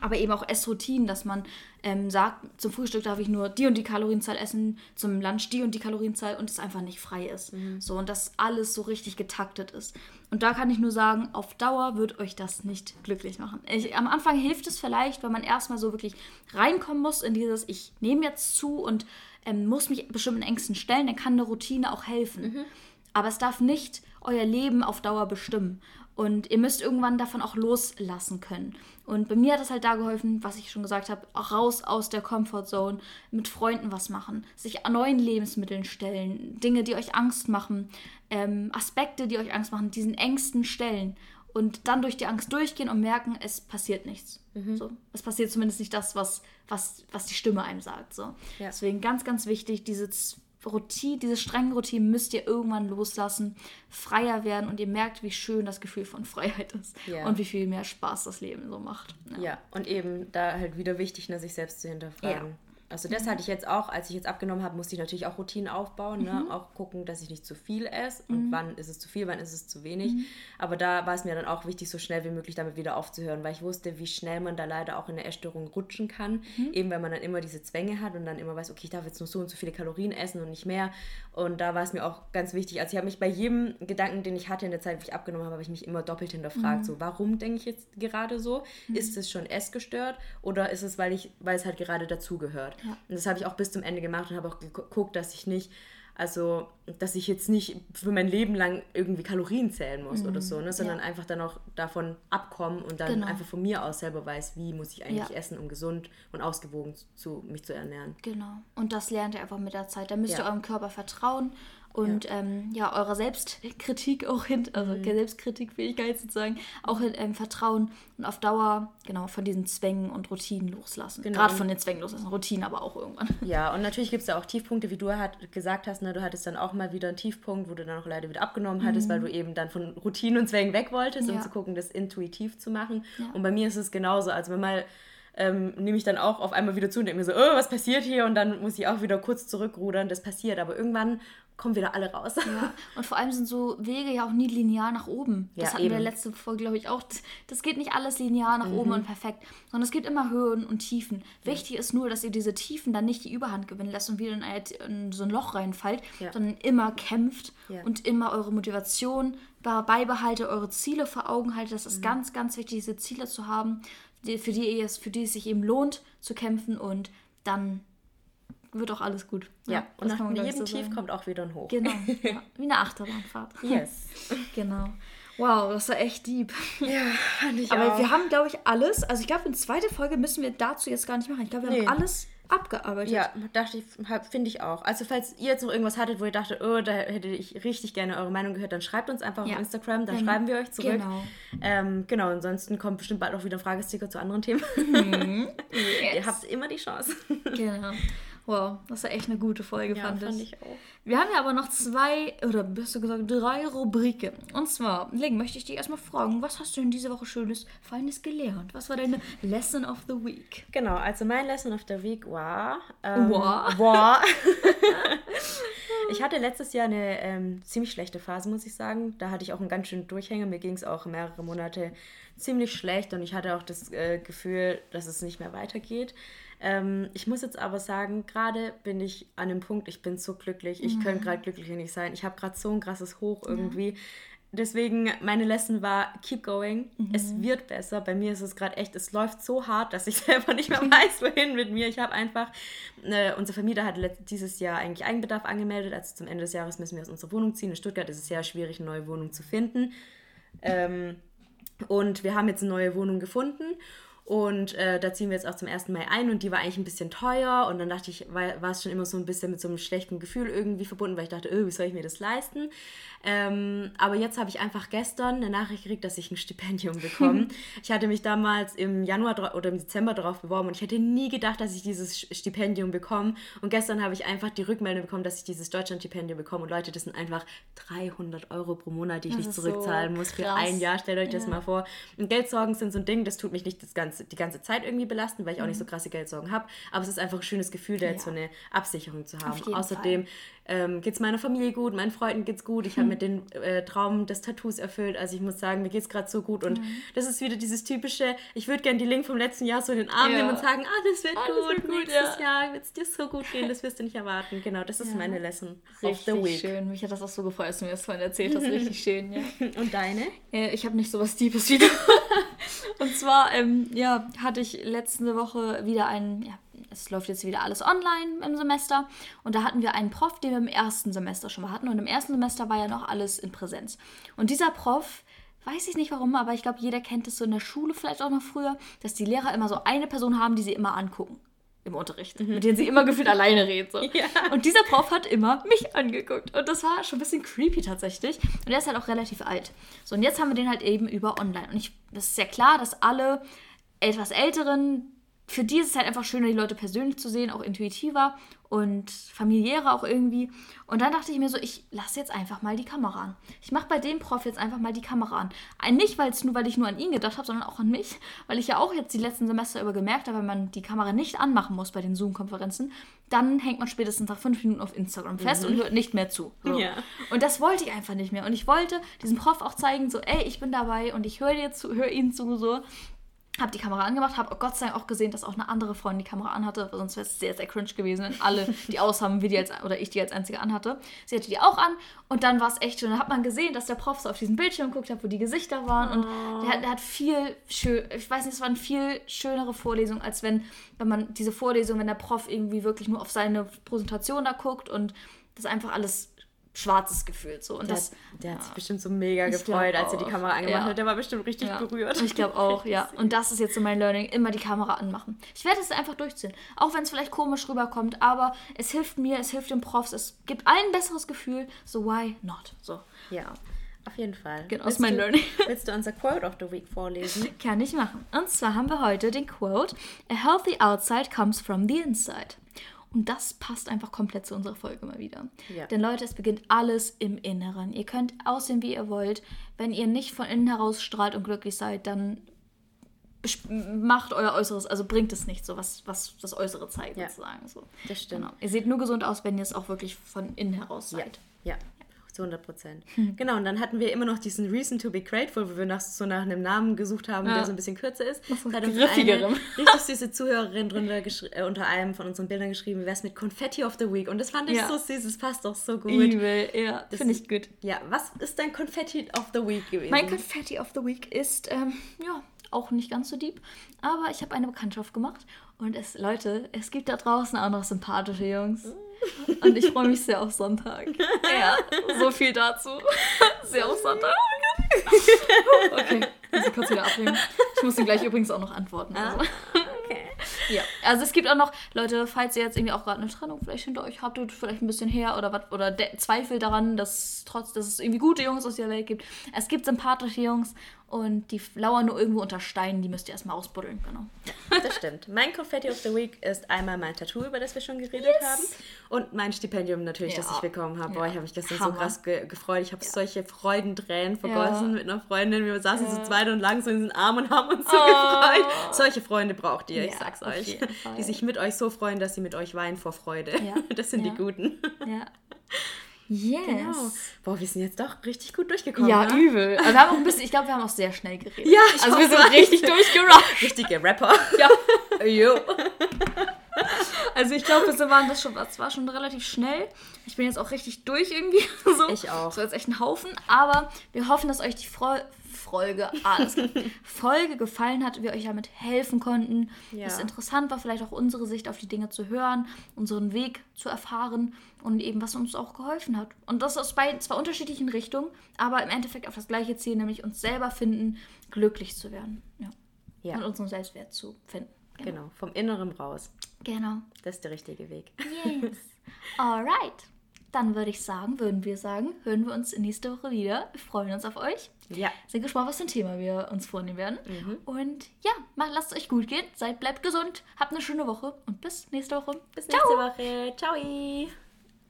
Speaker 2: aber eben auch Essroutinen, dass man ähm, sagt, zum Frühstück darf ich nur die und die Kalorienzahl essen, zum Lunch die und die Kalorienzahl und es einfach nicht frei ist. Mhm. So und dass alles so richtig getaktet ist. Und da kann ich nur sagen, auf Dauer wird euch das nicht glücklich machen. Ich, am Anfang hilft es vielleicht, wenn man erstmal so wirklich reinkommen muss in dieses, ich nehme jetzt zu und ähm, muss mich bestimmten Ängsten stellen, dann kann eine Routine auch helfen. Mhm. Aber es darf nicht euer Leben auf Dauer bestimmen. Und ihr müsst irgendwann davon auch loslassen können. Und bei mir hat es halt da geholfen, was ich schon gesagt habe, auch raus aus der Comfortzone, mit Freunden was machen, sich an neuen Lebensmitteln stellen, Dinge, die euch Angst machen, ähm, Aspekte, die euch Angst machen, diesen Ängsten stellen und dann durch die Angst durchgehen und merken, es passiert nichts. Mhm. So, es passiert zumindest nicht das, was, was, was die Stimme einem sagt. So. Ja. Deswegen ganz, ganz wichtig, diese Routine, diese strengen Routinen müsst ihr irgendwann loslassen, freier werden und ihr merkt, wie schön das Gefühl von Freiheit ist ja. und wie viel mehr Spaß das Leben so macht.
Speaker 1: Ja, ja und eben da halt wieder wichtig, ne, sich selbst zu hinterfragen. Ja. Also das hatte ich jetzt auch, als ich jetzt abgenommen habe, musste ich natürlich auch Routinen aufbauen, ne? Mhm. auch gucken, dass ich nicht zu viel esse und mhm. wann ist es zu viel, wann ist es zu wenig. Mhm. Aber da war es mir dann auch wichtig, so schnell wie möglich damit wieder aufzuhören, weil ich wusste, wie schnell man da leider auch in eine Essstörung rutschen kann, mhm. eben weil man dann immer diese Zwänge hat und dann immer weiß, okay, ich darf jetzt nur so und so viele Kalorien essen und nicht mehr. Und da war es mir auch ganz wichtig, also ich habe mich bei jedem Gedanken, den ich hatte in der Zeit, wo ich abgenommen habe, habe ich mich immer doppelt hinterfragt, mhm. so warum denke ich jetzt gerade so? Mhm. Ist es schon essgestört oder ist es, weil ich, weil es halt gerade dazugehört? Ja. Und das habe ich auch bis zum Ende gemacht und habe auch geguckt, dass ich nicht, also, dass ich jetzt nicht für mein Leben lang irgendwie Kalorien zählen muss mhm. oder so, ne? sondern ja. einfach dann auch davon abkommen und dann genau. einfach von mir aus selber weiß, wie muss ich eigentlich ja. essen, um gesund und ausgewogen zu, mich zu ernähren.
Speaker 2: Genau. Und das lernt ihr einfach mit der Zeit. Da müsst ihr eurem Körper vertrauen und ja, ähm, ja eurer Selbstkritik auch hin, also mhm. Selbstkritikfähigkeit sozusagen, auch hin, ähm, Vertrauen und auf Dauer genau von diesen Zwängen und Routinen loslassen. Genau. Gerade von den Zwängen loslassen, Routinen aber auch irgendwann.
Speaker 1: Ja, und natürlich gibt es da auch Tiefpunkte, wie du halt gesagt hast, ne, du hattest dann auch mal wieder einen Tiefpunkt, wo du dann auch leider wieder abgenommen hattest, mhm. weil du eben dann von Routinen und Zwängen weg wolltest, ja. um zu gucken, das intuitiv zu machen. Ja. Und bei mir ist es genauso, also wenn mal ähm, nehme ich dann auch auf einmal wieder zu und denke mir so, oh, was passiert hier? Und dann muss ich auch wieder kurz zurückrudern. Das passiert. Aber irgendwann kommen wieder alle raus.
Speaker 2: Ja. Und vor allem sind so Wege ja auch nie linear nach oben. Das ja, hatten eben. wir letzten Folge, glaube ich, auch. Das geht nicht alles linear nach mhm. oben und perfekt, sondern es gibt immer Höhen und Tiefen. Ja. Wichtig ist nur, dass ihr diese Tiefen dann nicht die Überhand gewinnen lässt und wieder in, ein, in so ein Loch reinfallt, sondern immer kämpft und immer eure Motivation beibehaltet, eure Ziele vor Augen haltet. Das ist mhm. ganz, ganz wichtig, diese Ziele zu haben, für die, es, für die es sich eben lohnt zu kämpfen und dann wird auch alles gut.
Speaker 1: Ja, und
Speaker 2: das kann
Speaker 1: nach jedem Tief
Speaker 2: sagen.
Speaker 1: kommt auch wieder ein Hoch.
Speaker 2: Genau, ja. wie eine Achterbahnfahrt.
Speaker 1: Yes.
Speaker 2: Genau. Wow, das war echt deep.
Speaker 1: Ja, fand ich
Speaker 2: Aber
Speaker 1: auch.
Speaker 2: wir haben, glaube ich, alles. Also ich glaube, eine zweite Folge müssen wir dazu jetzt gar nicht machen. Ich glaube, wir
Speaker 1: Nee.
Speaker 2: haben alles abgearbeitet.
Speaker 1: Ja, dachte ich, finde ich auch. Also falls ihr jetzt noch irgendwas hattet, wo ihr dachtet, oh, da hätte ich richtig gerne eure Meinung gehört, dann schreibt uns einfach
Speaker 2: Ja.
Speaker 1: auf Instagram, dann
Speaker 2: Dann-
Speaker 1: schreiben wir euch zurück.
Speaker 2: genau.
Speaker 1: Ähm, genau, ansonsten kommt bestimmt bald auch wieder ein Fragesticker zu anderen Themen. ihr habt immer die Chance.
Speaker 2: Genau. Wow, das war echt eine gute Folge, fand, ich.
Speaker 1: auch.
Speaker 2: Wir haben ja aber noch zwei, oder besser gesagt drei Rubriken. Und zwar, Ling, möchte ich dich erstmal fragen, was hast du denn diese Woche Schönes, Feines gelernt? Was war deine Lesson of the Week?
Speaker 1: Genau, also mein Lesson of the Week war. Ähm,
Speaker 2: War?
Speaker 1: war. ich hatte letztes Jahr eine ähm, ziemlich schlechte Phase, muss ich sagen. Da hatte ich auch einen ganz schönen Durchhänger. Mir ging es auch mehrere Monate ziemlich schlecht und ich hatte auch das äh, Gefühl, dass es nicht mehr weitergeht. Ähm, ich muss jetzt aber sagen, gerade bin ich an dem Punkt, ich bin so glücklich. Ich könnte gerade glücklicher nicht sein. Ich habe gerade so ein krasses Hoch irgendwie. Deswegen, meine Lesson war, keep going. Es wird besser. Bei mir ist es gerade echt, es läuft so hart, dass ich selber nicht mehr weiß, wohin mit mir. Ich habe einfach, äh, unser Vermieter hat dieses Jahr eigentlich Eigenbedarf angemeldet. Also zum Ende des Jahres müssen wir aus unserer Wohnung ziehen. In Stuttgart ist es sehr schwierig, eine neue Wohnung zu finden. Ähm, und wir haben jetzt eine neue Wohnung gefunden. Und äh, da ziehen wir jetzt auch zum 1. Mai ein und die war eigentlich ein bisschen teuer und dann dachte ich, war, war es schon immer so ein bisschen mit so einem schlechten Gefühl irgendwie verbunden, weil ich dachte, öh, wie soll ich mir das leisten? Ähm, aber jetzt habe ich einfach gestern eine Nachricht gekriegt, dass ich ein Stipendium bekomme. ich hatte mich damals im Januar oder im Dezember darauf beworben und ich hätte nie gedacht, dass ich dieses Stipendium bekomme. Und gestern habe ich einfach die Rückmeldung bekommen, dass ich dieses Deutschlandstipendium bekomme. Und Leute, das sind einfach 300 Euro pro Monat, die ich
Speaker 2: Das
Speaker 1: nicht
Speaker 2: ist so
Speaker 1: zurückzahlen muss für
Speaker 2: krass.
Speaker 1: ein Jahr. Stellt euch das
Speaker 2: Ja.
Speaker 1: mal vor. Und Geldsorgen sind so ein Ding, das tut mich nicht das ganze, die ganze Zeit irgendwie belasten, weil ich auch nicht so krasse Geldsorgen habe. Aber es ist einfach ein schönes Gefühl, da jetzt
Speaker 2: Mhm. Ja.
Speaker 1: so eine Absicherung zu haben. Außerdem ähm, geht es meiner Familie gut, meinen Freunden geht's gut. Ich habe mir den äh, Traum des Tattoos erfüllt. Also ich muss sagen, mir geht's gerade so gut. Und
Speaker 2: Mhm.
Speaker 1: das ist wieder dieses typische, ich würde gerne die Link vom letzten Jahr so in den Arm
Speaker 2: Ja.
Speaker 1: nehmen und sagen, alles wird
Speaker 2: Alles
Speaker 1: gut,
Speaker 2: wird gut,
Speaker 1: nächstes
Speaker 2: ja.
Speaker 1: Jahr wird es dir so gut gehen, das wirst du nicht erwarten. Genau, das ist
Speaker 2: Ja.
Speaker 1: meine Lesson of the
Speaker 2: Richtig
Speaker 1: week.
Speaker 2: schön. Mich hat das auch so gefreut, als du mir das vorhin erzählt hast. Richtig schön, ja.
Speaker 1: Und deine?
Speaker 2: Äh, Ich habe nicht so was Deepes wie du. Und zwar, ähm, ja, hatte ich letzte Woche wieder einen, ja, es läuft jetzt wieder alles online im Semester. Und da hatten wir einen Prof, den wir im ersten Semester schon mal hatten. Und im ersten Semester war ja noch alles in Präsenz. Und dieser Prof, weiß ich nicht warum, aber ich glaube, jeder kennt es so in der Schule vielleicht auch noch früher, dass die Lehrer immer so eine Person haben, die sie immer angucken. Im Unterricht. Mit denen sie immer gefühlt alleine reden. So.
Speaker 1: Ja.
Speaker 2: Und dieser Prof hat immer mich angeguckt. Und das war schon ein bisschen creepy tatsächlich. Und er ist halt auch relativ alt. So, und jetzt haben wir den halt eben über online. Und ich, das ist ja klar, dass alle etwas Älteren, für die ist es halt einfach schöner, die Leute persönlich zu sehen, auch intuitiver und familiärer auch irgendwie. Und dann dachte ich mir so, ich lasse jetzt einfach mal die Kamera an. Ich mache bei dem Prof jetzt einfach mal die Kamera an. Ein- Nicht, weil es nur, weil ich nur an ihn gedacht habe, sondern auch an mich, weil ich ja auch jetzt die letzten Semester über gemerkt habe, wenn man die Kamera nicht anmachen muss bei den Zoom-Konferenzen, dann hängt man spätestens nach fünf Minuten auf Instagram fest und hört nicht mehr zu. So.
Speaker 1: Ja.
Speaker 2: Und das wollte ich einfach nicht mehr. Und ich wollte diesem Prof auch zeigen, so, ey, ich bin dabei und ich höre dir zu, höre ihnen zu, so. Hab die Kamera angemacht, habe Gott sei Dank auch gesehen, dass auch eine andere Freundin die Kamera anhatte, weil sonst wäre es sehr, sehr cringe gewesen, wenn alle die aus haben, wie die als, oder ich die als einzige anhatte. Sie hatte die auch an und dann war es echt schön. Da hat man gesehen, dass der Prof so auf diesen Bildschirm geguckt hat, wo die Gesichter waren und der, hat- der hat viel schön, ich weiß nicht, es war eine viel schönere Vorlesung, als wenn, wenn man diese Vorlesung, wenn der Prof irgendwie wirklich nur auf seine Präsentation da guckt und das einfach alles schwarzes gefühlt so und
Speaker 1: Der,
Speaker 2: das
Speaker 1: der hat sich bestimmt so mega
Speaker 2: Ich
Speaker 1: gefreut, als er die. Kamera angemacht
Speaker 2: Ja.
Speaker 1: hat. Der war bestimmt richtig
Speaker 2: Ja,
Speaker 1: berührt.
Speaker 2: Ich glaube auch, ja. Und das ist jetzt so mein Learning. Immer die Kamera anmachen. Ich werde es einfach durchziehen. Auch wenn es vielleicht komisch rüberkommt, aber es hilft mir, es hilft den Profs, es gibt allen ein besseres Gefühl. So, why not? So.
Speaker 1: Ja, auf jeden Fall.
Speaker 2: Genau,
Speaker 1: Willst
Speaker 2: ist mein
Speaker 1: du,
Speaker 2: Learning.
Speaker 1: Willst du unser Quote of the Week vorlesen?
Speaker 2: Kann ich machen. Und zwar haben wir heute den Quote: A healthy outside comes from the inside. Und das passt einfach komplett zu unserer Folge mal wieder.
Speaker 1: Ja.
Speaker 2: Denn Leute, es beginnt alles im Inneren. Ihr könnt aussehen, wie ihr wollt. Wenn ihr nicht von innen heraus strahlt und glücklich seid, dann macht euer Äußeres, also bringt es nicht so, was, was das Äußere zeigt,
Speaker 1: Ja.
Speaker 2: sozusagen. So.
Speaker 1: Das stimmt.
Speaker 2: Genau. Ihr seht nur gesund aus, wenn ihr es auch wirklich von innen heraus
Speaker 1: Ja,
Speaker 2: seid.
Speaker 1: ja, zu 100 Prozent. Genau, und dann hatten wir immer noch diesen Reason to be grateful, wo wir nach, so nach einem Namen gesucht haben,
Speaker 2: Ja.
Speaker 1: der so ein bisschen kürzer ist.
Speaker 2: So
Speaker 1: Da hat uns
Speaker 2: griffigerem.
Speaker 1: eine richtig süße Zuhörerin drunter äh, unter einem von unseren Bildern geschrieben, wie wär's mit Confetti of the Week? Und das fand ich
Speaker 2: Ja.
Speaker 1: so süß, es passt doch so gut.
Speaker 2: Übel, ja,
Speaker 1: Das
Speaker 2: finde ich gut.
Speaker 1: Ja, was ist dein Confetti of the Week gewesen?
Speaker 2: Mein Confetti of the Week ist, ähm, ja, auch nicht ganz so deep. Aber ich habe eine Bekanntschaft gemacht. Und es, Leute, es gibt da draußen auch noch sympathische Jungs. Und ich freue mich sehr auf Sonntag. Ja, so viel dazu. Sehr auf Sonntag. Okay, muss ich kurz wieder ablegen. Ich muss ihm gleich übrigens auch noch antworten. Also.
Speaker 1: Okay.
Speaker 2: Ja, also es gibt auch noch, Leute, falls ihr jetzt irgendwie auch gerade eine Trennung vielleicht hinter euch habt und vielleicht ein bisschen her oder was oder de- Zweifel daran, dass trotz, dass es irgendwie gute Jungs aus der Welt gibt. Es gibt sympathische Jungs und die lauern nur irgendwo unter Steinen, die müsst ihr erstmal ausbuddeln, genau.
Speaker 1: Das stimmt. Mein Confetti of the Week ist einmal mein Tattoo, über das wir schon geredet haben. Und mein Stipendium natürlich, das
Speaker 2: Ja.
Speaker 1: ich bekommen habe. Boah,
Speaker 2: Ja.
Speaker 1: ich habe mich gestern
Speaker 2: Hammer.
Speaker 1: so krass ge gefreut. Ich habe solche Freudentränen vergossen mit einer Freundin. Wir saßen zu zweit und lagen so in den Arm und haben uns so
Speaker 2: Oh.
Speaker 1: gefreut. Solche Freunde braucht ihr, ich sag's euch. Die sich mit euch so freuen, dass sie mit euch weinen vor Freude. Das sind die Guten.
Speaker 2: Ja. Yes.
Speaker 1: Genau. Boah, wir sind jetzt doch richtig gut durchgekommen.
Speaker 2: Ja,
Speaker 1: ne?
Speaker 2: übel. Aber wir haben auch ein bisschen, ich glaube, wir haben auch sehr schnell geredet.
Speaker 1: Ja, ich
Speaker 2: also wir sind richtig durchgerusht.
Speaker 1: Richtige Rapper.
Speaker 2: Ja.
Speaker 1: Jo.
Speaker 2: Also ich glaube, wir waren das schon, das war schon relativ schnell. Ich bin jetzt auch richtig durch irgendwie. So.
Speaker 1: Ich auch.
Speaker 2: So jetzt echt ein Haufen. Aber wir hoffen, dass euch die Freu Folge, klar. Folge gefallen hat, wir euch damit helfen konnten.
Speaker 1: Ja.
Speaker 2: Dass es interessant war, vielleicht auch unsere Sicht auf die Dinge zu hören, unseren Weg zu erfahren und eben, was uns auch geholfen hat. Und das aus beiden, zwar unterschiedlichen Richtungen, aber im Endeffekt auf das gleiche Ziel, nämlich uns selber finden, glücklich zu werden. Ja.
Speaker 1: Ja.
Speaker 2: Und unseren Selbstwert zu finden.
Speaker 1: Genau, vom Inneren raus.
Speaker 2: Genau.
Speaker 1: Das ist der richtige Weg.
Speaker 2: Yes. Alright. Dann würde ich sagen, würden wir sagen, hören wir uns nächste Woche wieder. Wir freuen uns auf euch.
Speaker 1: Ja.
Speaker 2: Sind gespannt, was für ein Thema wir uns vornehmen werden. Und ja, macht, lasst es euch gut gehen. Seid, bleibt gesund. Habt eine schöne Woche und bis nächste Woche.
Speaker 1: Bis nächste Woche. Ciao.